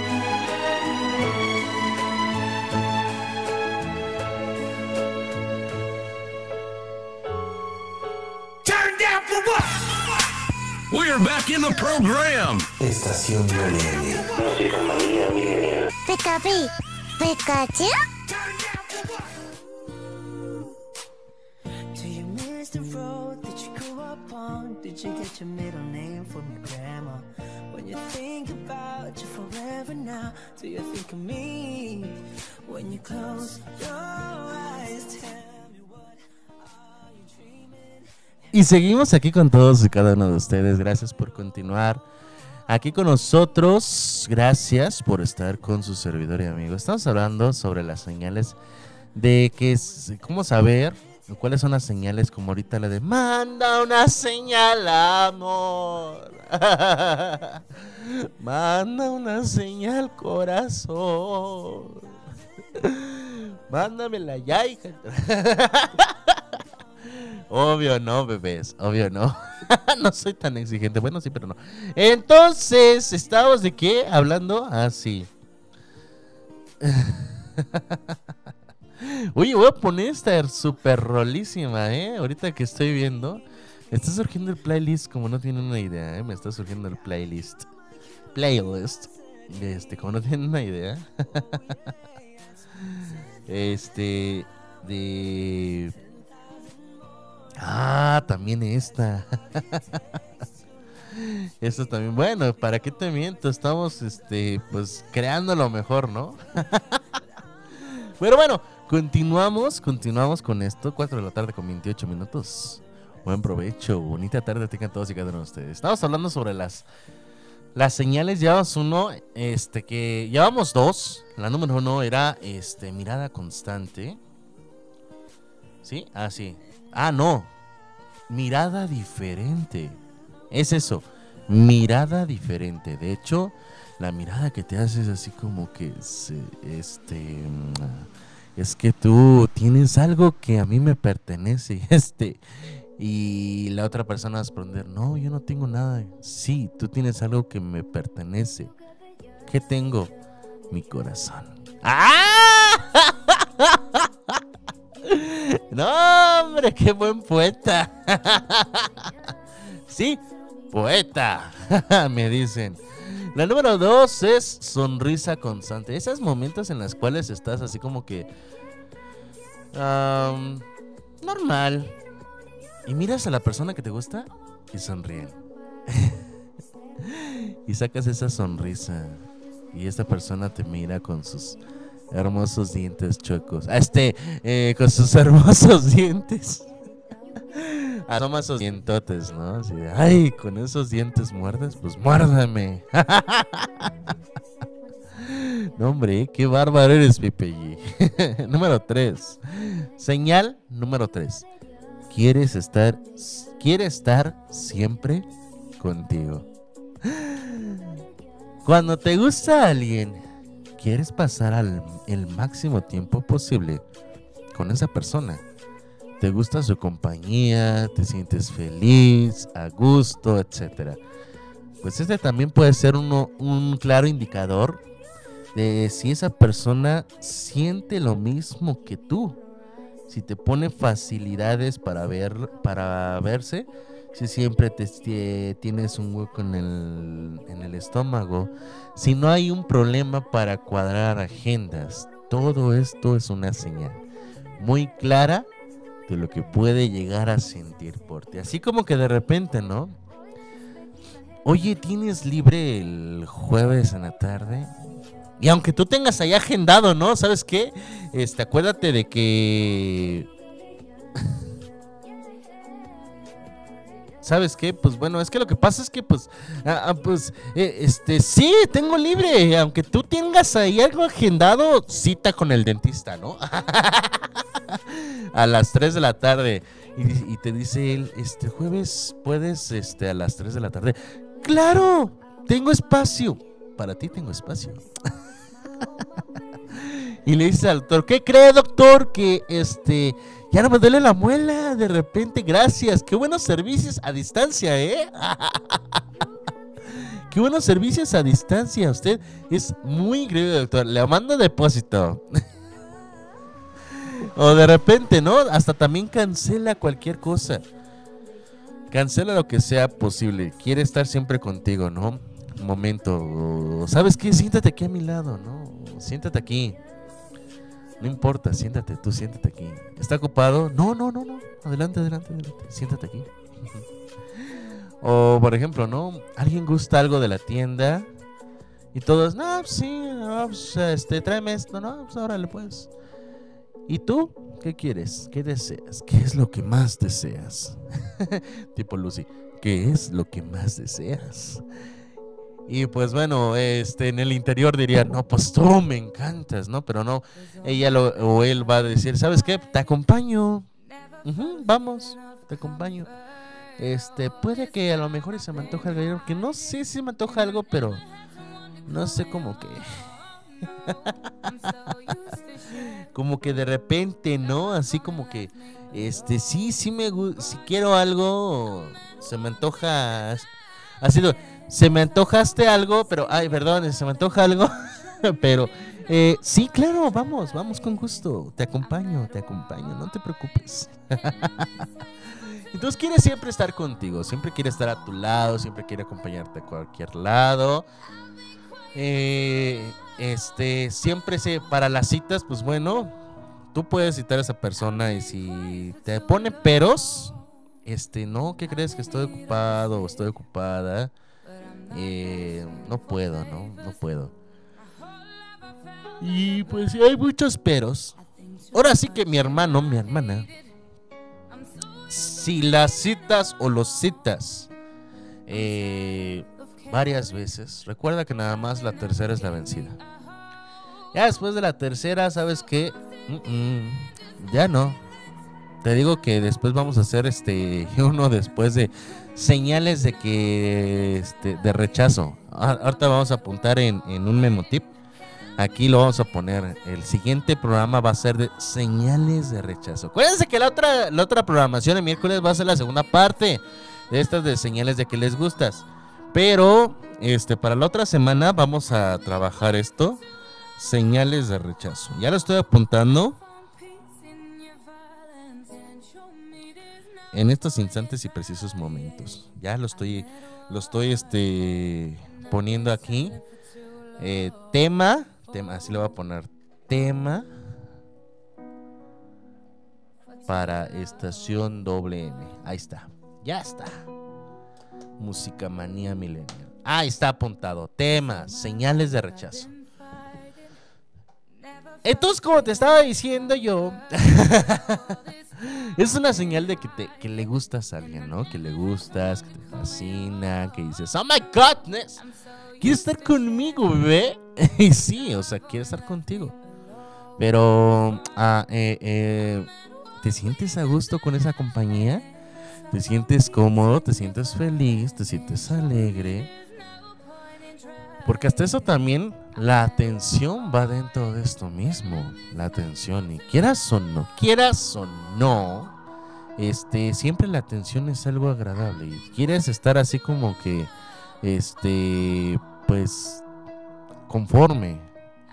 back in the program.
Estación WM. Música manía milenial.
Pikachu, Pikachu.
Do you miss the road that you grew up on? Did you get your middle name from your grandma? When you think about you forever now, do you think of me? When you close your eyes, tell
Y seguimos aquí con todos y cada uno de ustedes. Gracias por continuar aquí con nosotros. Gracias por estar con su servidor y amigo. Estamos hablando sobre las señales de que cómo saber cuáles son las señales como ahorita la de manda una señal amor. manda una señal corazón. Mándamela ya, hija. Obvio no, bebés, obvio no. no soy tan exigente. Bueno, sí, pero no. Entonces, ¿estábamos de qué? Hablando. Ah, sí. Oye, voy a poner esta super rolísima, ¿eh? Ahorita que estoy viendo. Está surgiendo el playlist como no tienen una idea, ¿eh? Me está surgiendo el playlist. Playlist. Este, como no tienen una idea. este. De. Ah, también esta. Esto también, bueno, ¿para qué te miento? Estamos, este, pues, creando lo mejor, ¿no? Pero bueno, continuamos, continuamos con esto. 4 de la tarde con 28 minutos. Buen provecho, bonita tarde tengan todos y cada uno de ustedes. Estamos hablando sobre las, las señales. Llevamos uno, este, que llevamos dos. La número uno era, este, mirada constante. ¿Sí? Ah, sí. Ah, no. Mirada diferente. Es eso. Mirada diferente. De hecho, la mirada que te haces así como que este mm, es que tú tienes algo que a mí me pertenece. Este. Y la otra persona va a responder, no, yo no tengo nada. Sí, tú tienes algo que me pertenece. ¿Qué tengo? Mi corazón. ¡Ah! No, hombre, qué buen poeta. Sí, poeta, me dicen. La número dos es sonrisa constante. Esos momentos en los cuales estás así como que... normal. Y miras a la persona que te gusta y sonríen. y sacas esa sonrisa. Y esta persona te mira con sus hermosos dientes chuecos. Ah, Este, eh, con sus hermosos dientes. Asoma esos dientotes, ¿no? Así de, ay, con esos dientes muerdes, pues muérdame. no, hombre, qué bárbaro eres, Pipe número 3. Señal número 3. Quieres estar, quiere estar siempre contigo. Cuando te gusta alguien, quieres pasar al, el máximo tiempo posible con esa persona. Te gusta su compañía, te sientes feliz, a gusto, etcétera. Pues este también puede ser uno, un claro indicador de si esa persona siente lo mismo que tú. Si te pone facilidades para ver, para verse, si siempre te, tie- tienes un hueco en el, en el estómago, si no hay un problema para cuadrar agendas, todo esto es una señal muy clara de lo que puede llegar a sentir por ti. Así como que de repente, ¿no? oye, ¿tienes libre el jueves en la tarde? Y aunque tú tengas ahí agendado, ¿no? ¿Sabes qué? Este, acuérdate de que ¿Sabes qué? Pues bueno, es que lo que pasa es que pues, ah, ah, pues, eh, este, sí, tengo libre, aunque tú tengas ahí algo agendado, cita con el dentista, ¿no? a las 3 de la tarde. Y, y te dice él, este jueves puedes, este, a las 3 de la tarde. Claro, tengo espacio. Para ti tengo espacio. y le dice al doctor, ¿qué cree doctor? Que este ya no me duele la muela de repente, gracias. Qué buenos servicios a distancia, ¿eh? Qué buenos servicios a distancia. Usted es muy increíble, doctor. Le mando depósito. o de repente, ¿no? Hasta también cancela cualquier cosa. Cancela lo que sea posible. Quiere estar siempre contigo, ¿no? Un momento. ¿Sabes qué? Siéntate aquí a mi lado, ¿no? Siéntate aquí. No importa, siéntate, tú siéntate aquí. ¿Está ocupado? No, no, no, no. Adelante, adelante, adelante. Siéntate aquí. o, por ejemplo, ¿no? Alguien gusta algo de la tienda y todos, no, pues sí, no, pues, este, tráeme esto, no, pues órale, pues. ¿Y tú? ¿Qué quieres? ¿Qué deseas? ¿Qué es lo que más deseas? tipo Lucy, ¿qué es lo que más deseas? Y pues bueno, este en el interior diría, no, pues tú me encantas, ¿no? Pero no, ella lo, o él va a decir, ¿sabes qué? Te acompaño. Vamos, te acompaño. Este, puede que a lo mejor se me antoja algo, que no sé si me antoja algo, pero no sé cómo que. como que de repente, ¿no? Así como que, este, sí, sí me gusta, si quiero algo, se me antoja. Ha sido, se me antojaste algo, pero, ay, perdón, se me antoja algo, pero, eh, sí, claro, vamos, vamos con gusto, te acompaño, te acompaño, no te preocupes. Entonces quiere siempre estar contigo, siempre quiere estar a tu lado, siempre quiere acompañarte a cualquier lado. Eh, este, siempre se, para las citas, pues bueno, tú puedes citar a esa persona y si te pone peros, este, no, ¿qué crees que estoy ocupado o estoy ocupada? Eh, no puedo, ¿no? No puedo. Y pues hay muchos peros. Ahora sí que mi hermano, mi hermana, si las citas o los citas eh, varias veces, recuerda que nada más la tercera es la vencida. Ya después de la tercera, ¿sabes qué? Ya no. Te digo que después vamos a hacer este uno después de señales de que este, de rechazo. Ah, Ahorita vamos a apuntar en, en un memotip. Aquí lo vamos a poner. El siguiente programa va a ser de señales de rechazo. Acuérdense que la otra, la otra programación de miércoles va a ser la segunda parte de estas de señales de que les gustas. Pero este para la otra semana vamos a trabajar esto. Señales de rechazo. Ya lo estoy apuntando. En estos instantes y precisos momentos. Ya lo estoy. Lo estoy este. poniendo aquí. Eh, tema. Tema. Así le voy a poner. Tema. Para estación doble M. Ahí está. Ya está. Música manía millennial. Ahí está apuntado. Tema. Señales de rechazo. Entonces, como te estaba diciendo yo, es una señal de que, te, que le gustas a alguien, ¿no? Que le gustas, que te fascina, que dices, oh my godness, quiere estar conmigo, bebé. y sí, o sea, quiere estar contigo. Pero, ah, eh, eh, ¿te sientes a gusto con esa compañía? ¿Te sientes cómodo? ¿Te sientes feliz? ¿Te sientes alegre? Porque hasta eso también la atención va dentro de esto mismo. La atención. Y quieras o no, quieras o no, este, siempre la atención es algo agradable. Y quieres estar así como que, este, pues, conforme.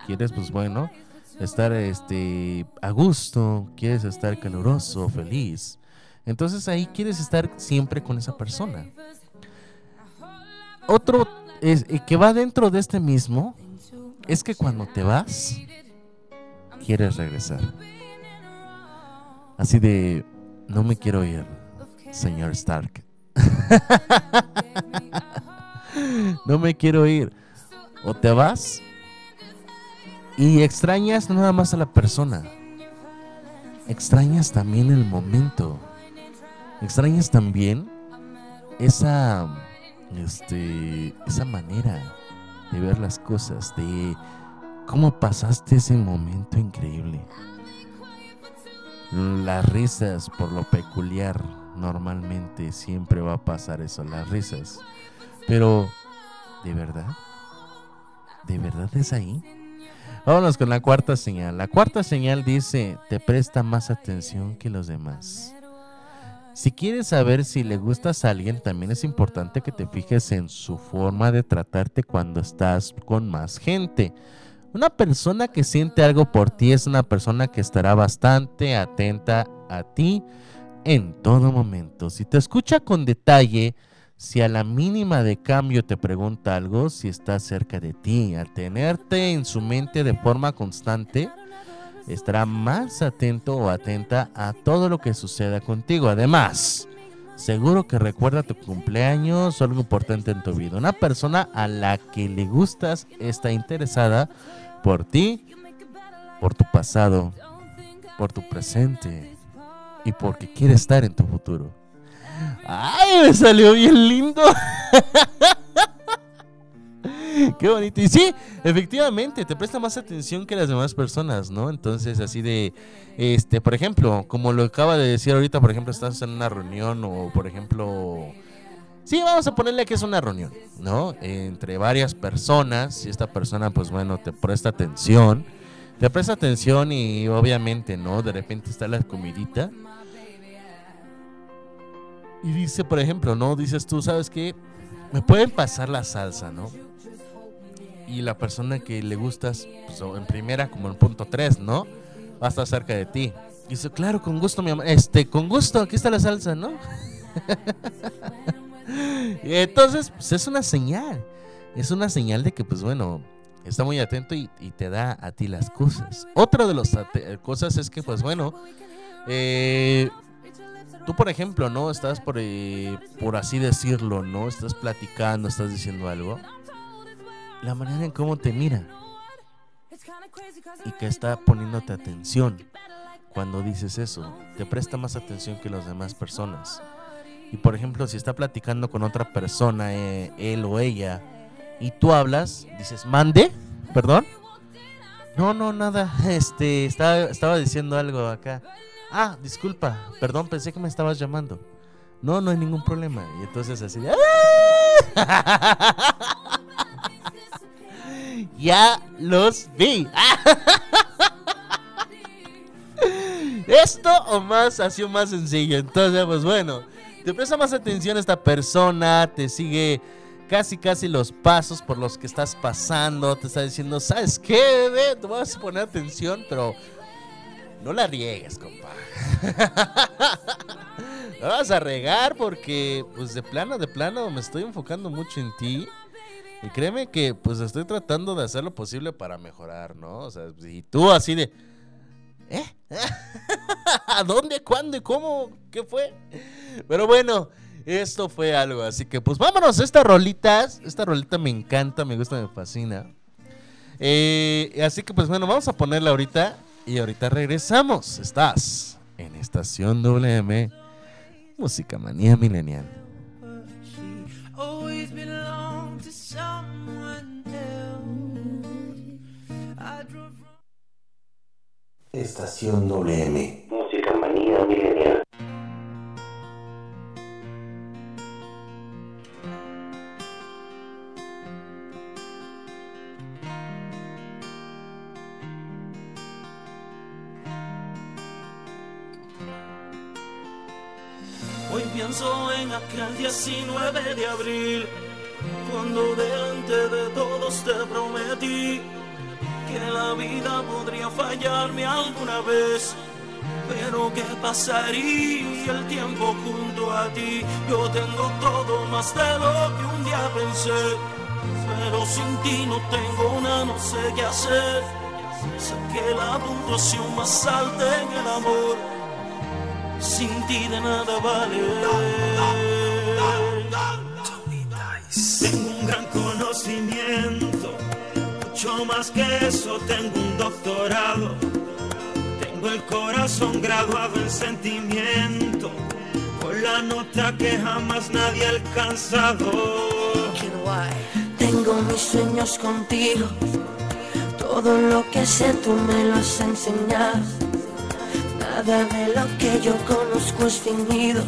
Quieres, pues bueno, estar este, a gusto. Quieres estar caluroso, feliz. Entonces ahí quieres estar siempre con esa persona. Otro es, que va dentro de este mismo es que cuando te vas, quieres regresar. Así de, no me quiero ir, señor Stark. no me quiero ir. O te vas y extrañas no nada más a la persona, extrañas también el momento, extrañas también esa, este, esa manera de ver las cosas, de cómo pasaste ese momento increíble. Las risas, por lo peculiar, normalmente siempre va a pasar eso, las risas. Pero, ¿de verdad? ¿De verdad es ahí? Vámonos con la cuarta señal. La cuarta señal dice, te presta más atención que los demás. Si quieres saber si le gustas a alguien, también es importante que te fijes en su forma de tratarte cuando estás con más gente. Una persona que siente algo por ti es una persona que estará bastante atenta a ti en todo momento. Si te escucha con detalle, si a la mínima de cambio te pregunta algo, si está cerca de ti, al tenerte en su mente de forma constante, estará más atento o atenta a todo lo que suceda contigo. Además, seguro que recuerda tu cumpleaños o algo importante en tu vida. Una persona a la que le gustas está interesada por ti, por tu pasado, por tu presente y porque quiere estar en tu futuro. ¡Ay, me salió bien lindo! Qué bonito. Y sí, efectivamente, te presta más atención que las demás personas, ¿no? Entonces, así de, este, por ejemplo, como lo acaba de decir ahorita, por ejemplo, estás en una reunión o, por ejemplo, sí, vamos a ponerle que es una reunión, ¿no? Entre varias personas y esta persona, pues bueno, te presta atención, te presta atención y obviamente, ¿no? De repente está la comidita. Y dice, por ejemplo, ¿no? Dices tú, ¿sabes qué? Me pueden pasar la salsa, ¿no? Y la persona que le gustas, pues, en primera como en punto 3, ¿no? Va a estar cerca de ti. Y dice, claro, con gusto, mi amor. Este, con gusto, aquí está la salsa, ¿no? entonces, pues es una señal. Es una señal de que, pues bueno, está muy atento y, y te da a ti las cosas. Otra de las cosas es que, pues bueno, eh, tú, por ejemplo, ¿no? Estás por, eh, por así decirlo, ¿no? Estás platicando, estás diciendo algo la manera en cómo te mira y que está poniéndote atención cuando dices eso, te presta más atención que las demás personas. Y por ejemplo, si está platicando con otra persona, eh, él o ella, y tú hablas, dices, mande, perdón. No, no, nada, este, estaba, estaba diciendo algo acá. Ah, disculpa, perdón, pensé que me estabas llamando. No, no hay ningún problema. Y entonces así, ¡Ah! ya los vi. Esto o más ha sido más sencillo. Entonces, pues bueno, te presta más atención a esta persona, te sigue casi casi los pasos por los que estás pasando, te está diciendo, ¿sabes qué, bebé? Te vas a poner atención, pero no la riegues, compa. no vas a regar porque, pues de plano, de plano, me estoy enfocando mucho en ti. Y créeme que pues estoy tratando de hacer lo posible para mejorar, ¿no? O sea, y tú así de... ¿Eh? ¿A dónde? ¿Cuándo? ¿Y cómo? ¿Qué fue? Pero bueno, esto fue algo. Así que pues vámonos, esta rolita, esta rolita me encanta, me gusta, me fascina. Eh, así que pues bueno, vamos a ponerla ahorita y ahorita regresamos. Estás en Estación WM, Música Manía Milenial.
Estación WM. Música manía milenial.
Hoy pienso en aquel 19 de abril, cuando delante de todos te prometí que la vida podría fallarme alguna vez. Pero qué pasaría el tiempo junto a ti. Yo tengo todo más de lo que un día pensé. Pero sin ti no tengo nada, no sé qué hacer. Sé que la puntuación más alta en el amor sin ti de nada vale. Más que eso, tengo un doctorado. Tengo el corazón graduado en sentimiento. Con la nota que jamás nadie ha alcanzado.
Tengo mis sueños contigo. Todo lo que sé tú me lo has enseñado. Nada de lo que yo conozco es fingido.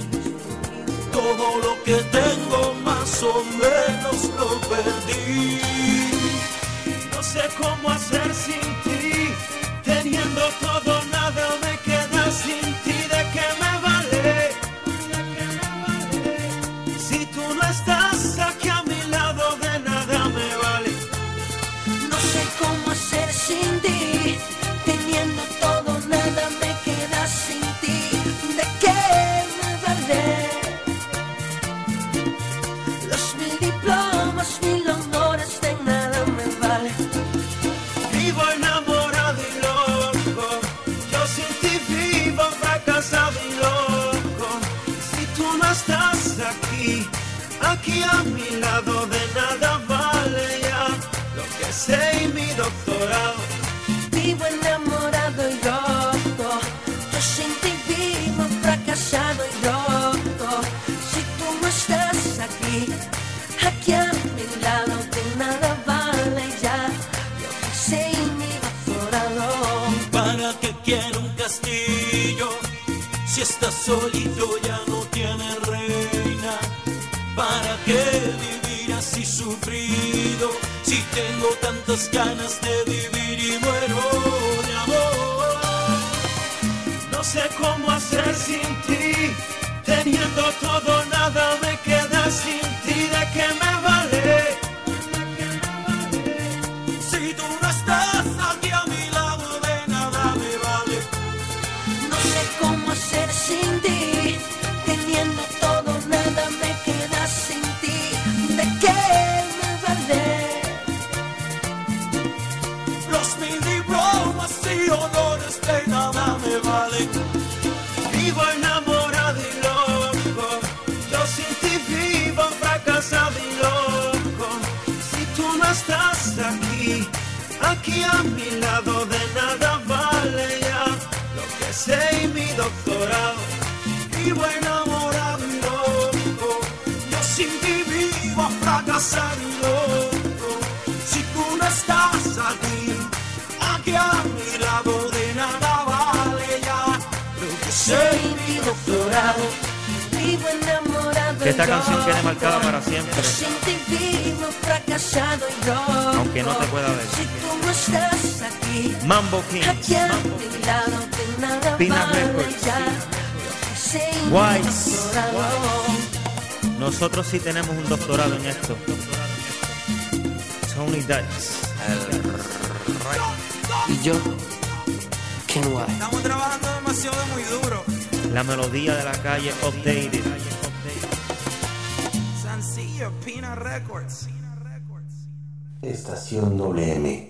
Todo lo que tengo más o menos lo perdí. Sé cómo hacer sin ti. Teniendo todo, nada me aquí, aquí a mi lado, de nada vale ya lo que sé y mi doctorado.
Vivo enamorado y loco. Yo sin ti vivo fracasado y loco. Si tú no estás aquí, aquí a mi lado, de nada vale ya lo que sé y mi doctorado.
¿Para qué quiero un castillo? Si estás solito tantas ganas de
esta canción quede marcada para siempre. Aunque no te pueda ver.
Si tú no estás aquí,
Mambo King.
aquí a mi lado, de nada
Pina
vale
Records. Wise. Nosotros sí tenemos un doctorado en esto. Tony Dice.
Y yo, Ken White.
Estamos trabajando demasiado muy duro.
La melodía de la calle updated.
Records.
Estación WM.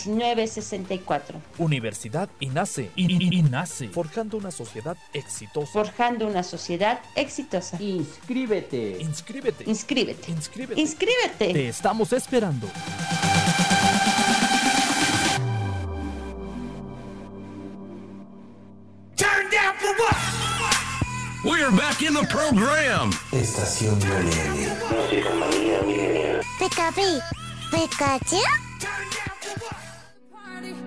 718-127-1964.
Universidad INACE. INACE. Forjando una sociedad exitosa.
Forjando una sociedad exitosa.
Inscríbete.
Inscríbete.
Inscríbete.
Inscríbete.
Inscríbete.
Te estamos esperando.
Turn down for what?
We're back in the program.
Estación Millennial. Música manía millennial.
Pikachu, Pikachu.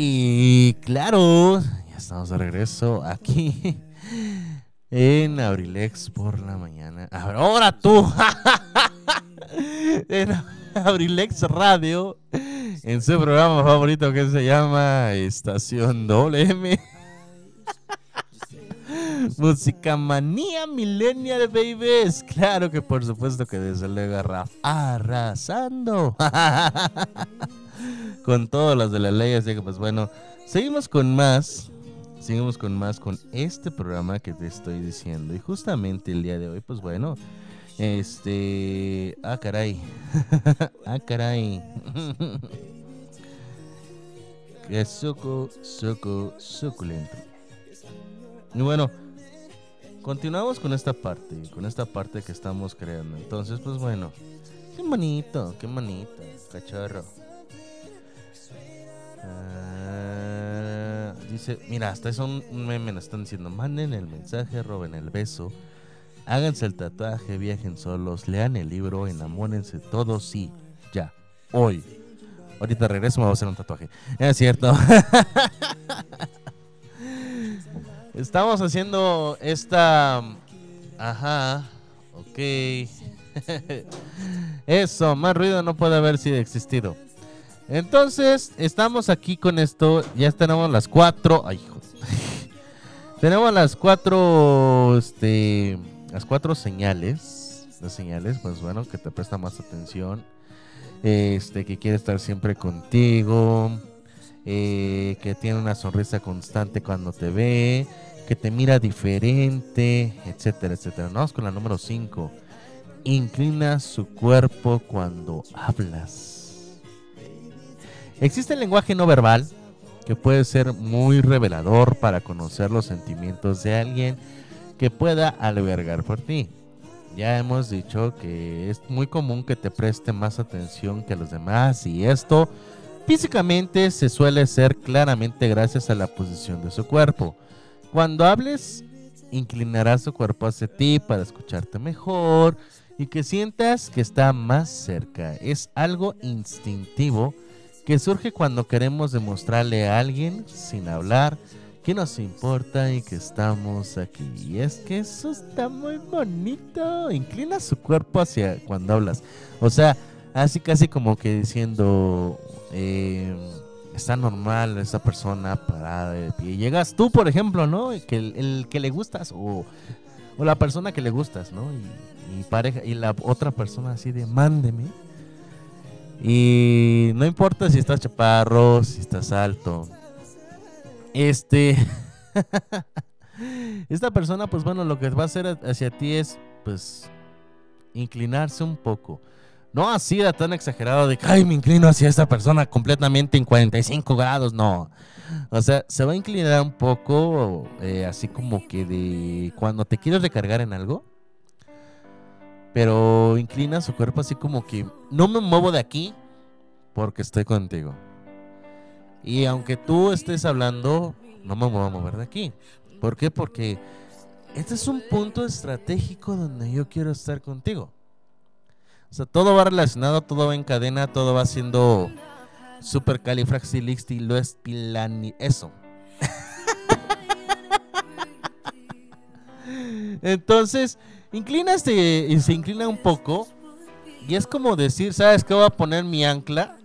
Y claro, ya estamos de regreso aquí en Abrilex por la mañana. Ahora tú, en Abrilex Radio, en su programa favorito que se llama Estación WM. Música manía millennial babies. Claro que por supuesto que desde luego arra- arrasando. con todas las de la ley. Así que, pues bueno, seguimos con más. Seguimos con más con este programa que te estoy diciendo. Y justamente el día de hoy, pues bueno, este. Ah, caray. ah, caray. que suco, suco, suculento. Y bueno, continuamos con esta parte, con esta parte que estamos creando. Entonces, pues bueno, qué bonito, qué bonito, cachorro. Ah, dice, mira, hasta un un meme nos están diciendo, manden el mensaje, roben el beso, háganse el tatuaje, viajen solos, lean el libro, enamórense todos, sí, ya, hoy. Ahorita regreso, me voy a hacer un tatuaje. Es cierto. Estamos haciendo esta... Ajá, ok. Eso, más ruido no puede haber sido existido. Entonces, estamos aquí con esto. Ya tenemos las cuatro. Ay, hijo. tenemos las cuatro. Este. Las cuatro señales. Las señales, pues bueno, que te presta más atención. Este, que quiere estar siempre contigo. eh, que tiene una sonrisa constante cuando te ve. Que te mira diferente, etcétera, etcétera. Vamos con la número 5. Inclina su cuerpo cuando hablas. Existe el lenguaje no verbal que puede ser muy revelador para conocer los sentimientos de alguien que pueda albergar por ti. Ya hemos dicho que es muy común que te preste más atención que los demás y esto físicamente se suele ser claramente gracias a la posición de su cuerpo. Cuando hables, inclinará su cuerpo hacia ti para escucharte mejor y que sientas que está más cerca. Es algo instintivo que surge cuando queremos demostrarle a alguien, sin hablar, que nos importa y que estamos aquí. Y es que eso está muy bonito. Inclina su cuerpo hacia cuando hablas. O sea, así casi como que diciendo, eh, está normal esa persona parada de pie. Llegas tú, por ejemplo, ¿no? Que el, que le gustas o, o la persona que le gustas, ¿no? Y, y pareja y la otra persona así de mándeme. Y no importa si estás chaparro, si estás alto. Este. Esta persona, pues bueno, lo que va a hacer hacia ti es, pues, inclinarse un poco. No así de tan exagerado de que, ay, me inclino hacia esta persona completamente en 45 grados, no. O sea, se va a inclinar un poco, eh, así como que de cuando te quieres recargar en algo. Pero inclina su cuerpo así como que no me muevo de aquí porque estoy contigo. Y aunque tú estés hablando, no me voy a mover de aquí. ¿Por qué? Porque este es un punto estratégico donde yo quiero estar contigo. O sea, todo va relacionado, todo va en cadena, todo va siendo super califraxilixtilioespilani. Eso. Entonces, inclinaste y se inclina un poco. Y es como decir, ¿sabes qué? Voy a poner mi ancla.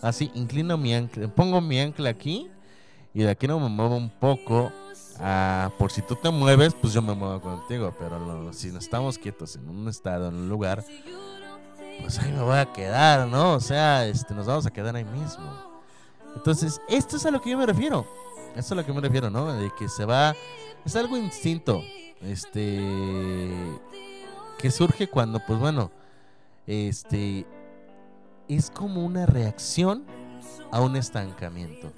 Así, inclino mi ancla. Pongo mi ancla aquí. Y de aquí no me muevo un poco. Ah, por si tú te mueves, pues yo me muevo contigo. Pero lo- si no estamos quietos en un estado, en un lugar, pues ahí me voy a quedar, ¿no? O sea, este, nos vamos a quedar ahí mismo. Entonces, esto es a lo que yo me refiero. Esto es a lo que me refiero, ¿no? De que se va. Es algo instinto. Este. Que surge cuando, pues bueno. Este. Es como una reacción a un estancamiento.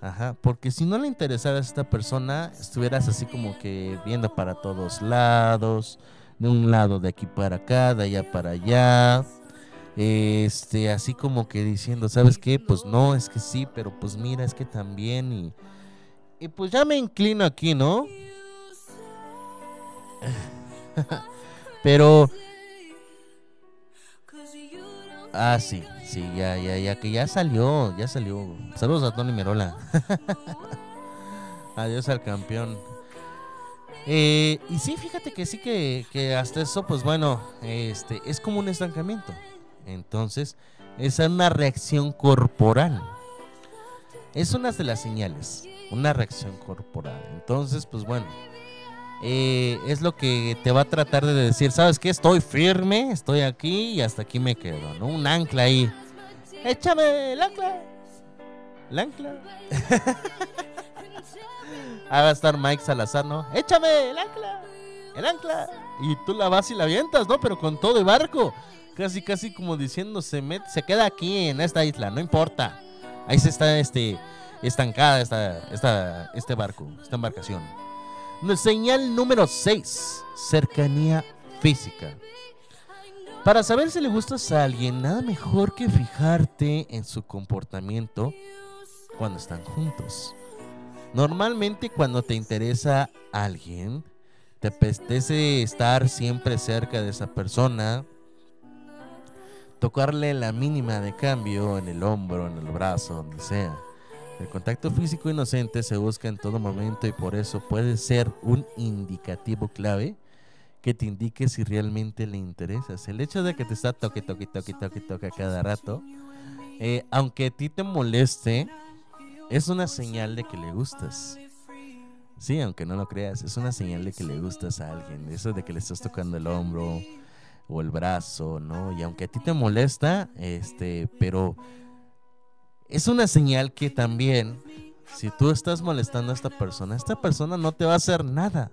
Ajá, porque si no le interesara a esta persona, estuvieras así como que viendo para todos lados, de un lado de aquí para acá, de allá para allá, este, así como que diciendo, ¿sabes qué? Pues no, es que sí, pero pues mira, es que también y, y pues ya me inclino aquí, ¿no? pero, ah, sí, sí, ya, ya, ya, que ya salió, ya salió. Saludos a Tony Merola. Adiós al campeón. Eh, y sí, fíjate que sí que, que hasta eso, pues bueno, este, es como un estancamiento. Entonces, es una reacción corporal. Es una de las señales, una reacción corporal. Entonces, pues bueno, eh, es lo que te va a tratar de decir, ¿sabes qué? Estoy firme, estoy aquí y hasta aquí me quedo, ¿no? Un ancla ahí. Échame el ancla. El ancla. Ahí va a estar Mike Salazar, ¿no? Échame el ancla. El ancla. Y tú la vas y la avientas, ¿no? Pero con todo el barco. Casi, casi como diciendo, se, met- se queda aquí en esta isla, no importa. Ahí se está este, estancada esta, esta, este barco, esta embarcación. Señal número 6. Cercanía física. Para saber si le gustas a alguien, nada mejor que fijarte en su comportamiento cuando están juntos. Normalmente cuando te interesa alguien, te apetece estar siempre cerca de esa persona, tocarle la mínima de cambio en el hombro, en el brazo, donde sea. El contacto físico inocente se busca en todo momento y por eso puede ser un indicativo clave que te indique si realmente le interesas. El hecho de que te está toque, toque, toque, toque, toque a cada rato, eh, aunque a ti te moleste, es una señal de que le gustas. Sí, aunque no lo creas, es una señal de que le gustas a alguien. Eso de que le estás tocando el hombro o el brazo, ¿no? Y aunque a ti te molesta, este, pero es una señal que también, si tú estás molestando a esta persona, esta persona no te va a hacer nada.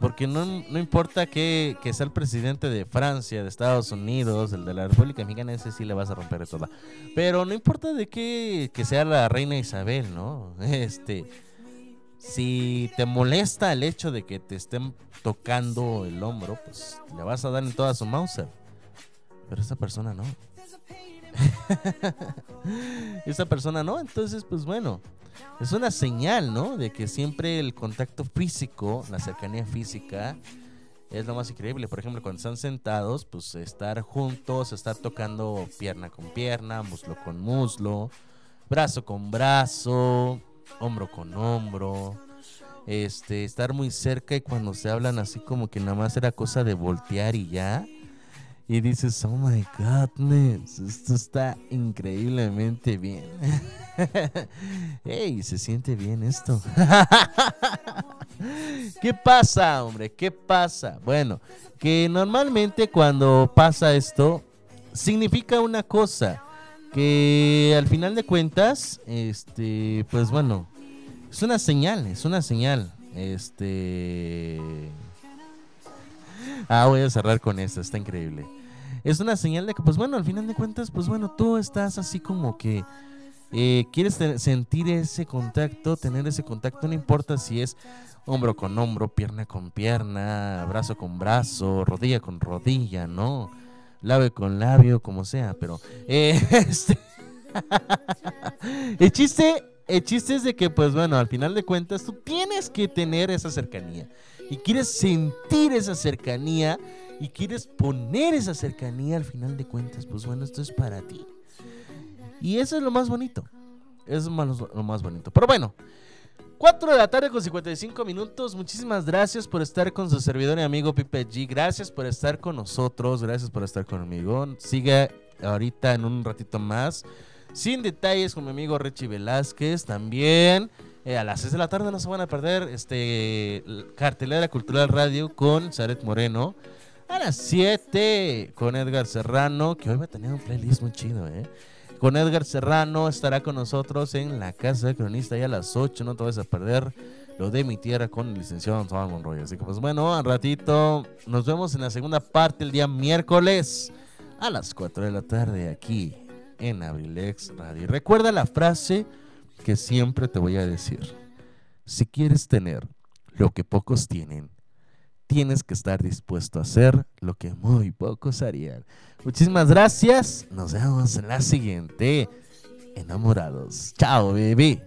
Porque no, no importa que, que sea el presidente de Francia, de Estados Unidos, el de la República Mexicana, ese sí le vas a romper toda. Pero no importa de qué, que sea la reina Isabel, ¿no? Este, si te molesta el hecho de que te estén tocando el hombro, pues le vas a dar en toda su Mauser. Pero esa persona no. esa persona no, entonces pues bueno, es una señal, ¿no? De que siempre el contacto físico, la cercanía física, es lo más increíble. Por ejemplo, cuando están sentados, pues estar juntos, estar tocando pierna con pierna, muslo con muslo, brazo con brazo, hombro con hombro. Este, estar muy cerca y cuando se hablan así como que nada más era cosa de voltear y ya. Y dices, oh my godness, esto está increíblemente bien. Ey, se siente bien esto. ¿Qué pasa, hombre? ¿Qué pasa? Bueno, que normalmente cuando pasa esto, significa una cosa. Que al final de cuentas, este, pues bueno, es una señal, es una señal. Este. Ah, voy a cerrar con esto, está increíble. Es una señal de que, pues bueno, al final de cuentas, pues bueno, tú estás así como que eh, quieres sentir ese contacto, tener ese contacto, no importa si es hombro con hombro, pierna con pierna, brazo con brazo, rodilla con rodilla, ¿no? Labio con labio, como sea, pero eh, este, el chiste, el chiste es de que, pues bueno, al final de cuentas, tú tienes que tener esa cercanía y quieres sentir esa cercanía y quieres poner esa cercanía al final de cuentas, pues bueno, esto es para ti. Y eso es lo más bonito. Es lo más bonito. Pero bueno, 4 de la tarde con 55 minutos. Muchísimas gracias por estar con su servidor y amigo Pipe G. Gracias por estar con nosotros. Gracias por estar conmigo. Sigue ahorita en un ratito más. Sin detalles con mi amigo Richie Velázquez. También eh, a las 6 de la tarde no se van a perder este cartelera cultural radio con Zaret Moreno. A las 7 con Edgar Serrano, que hoy va a tener un playlist muy chido, ¿eh? Con Edgar Serrano estará con nosotros en la casa del cronista y a las 8 no te vas a perder lo de mi tierra con el licenciado Antoine Monroy. Así que pues bueno, al ratito nos vemos en la segunda parte el día miércoles a las 4 de la tarde aquí en Abrilex Radio. Recuerda la frase que siempre te voy a decir. Si quieres tener lo que pocos tienen, tienes que estar dispuesto a hacer lo que muy pocos harían. Muchísimas gracias. Nos vemos en la siguiente. Enamorados. Chao, bebé.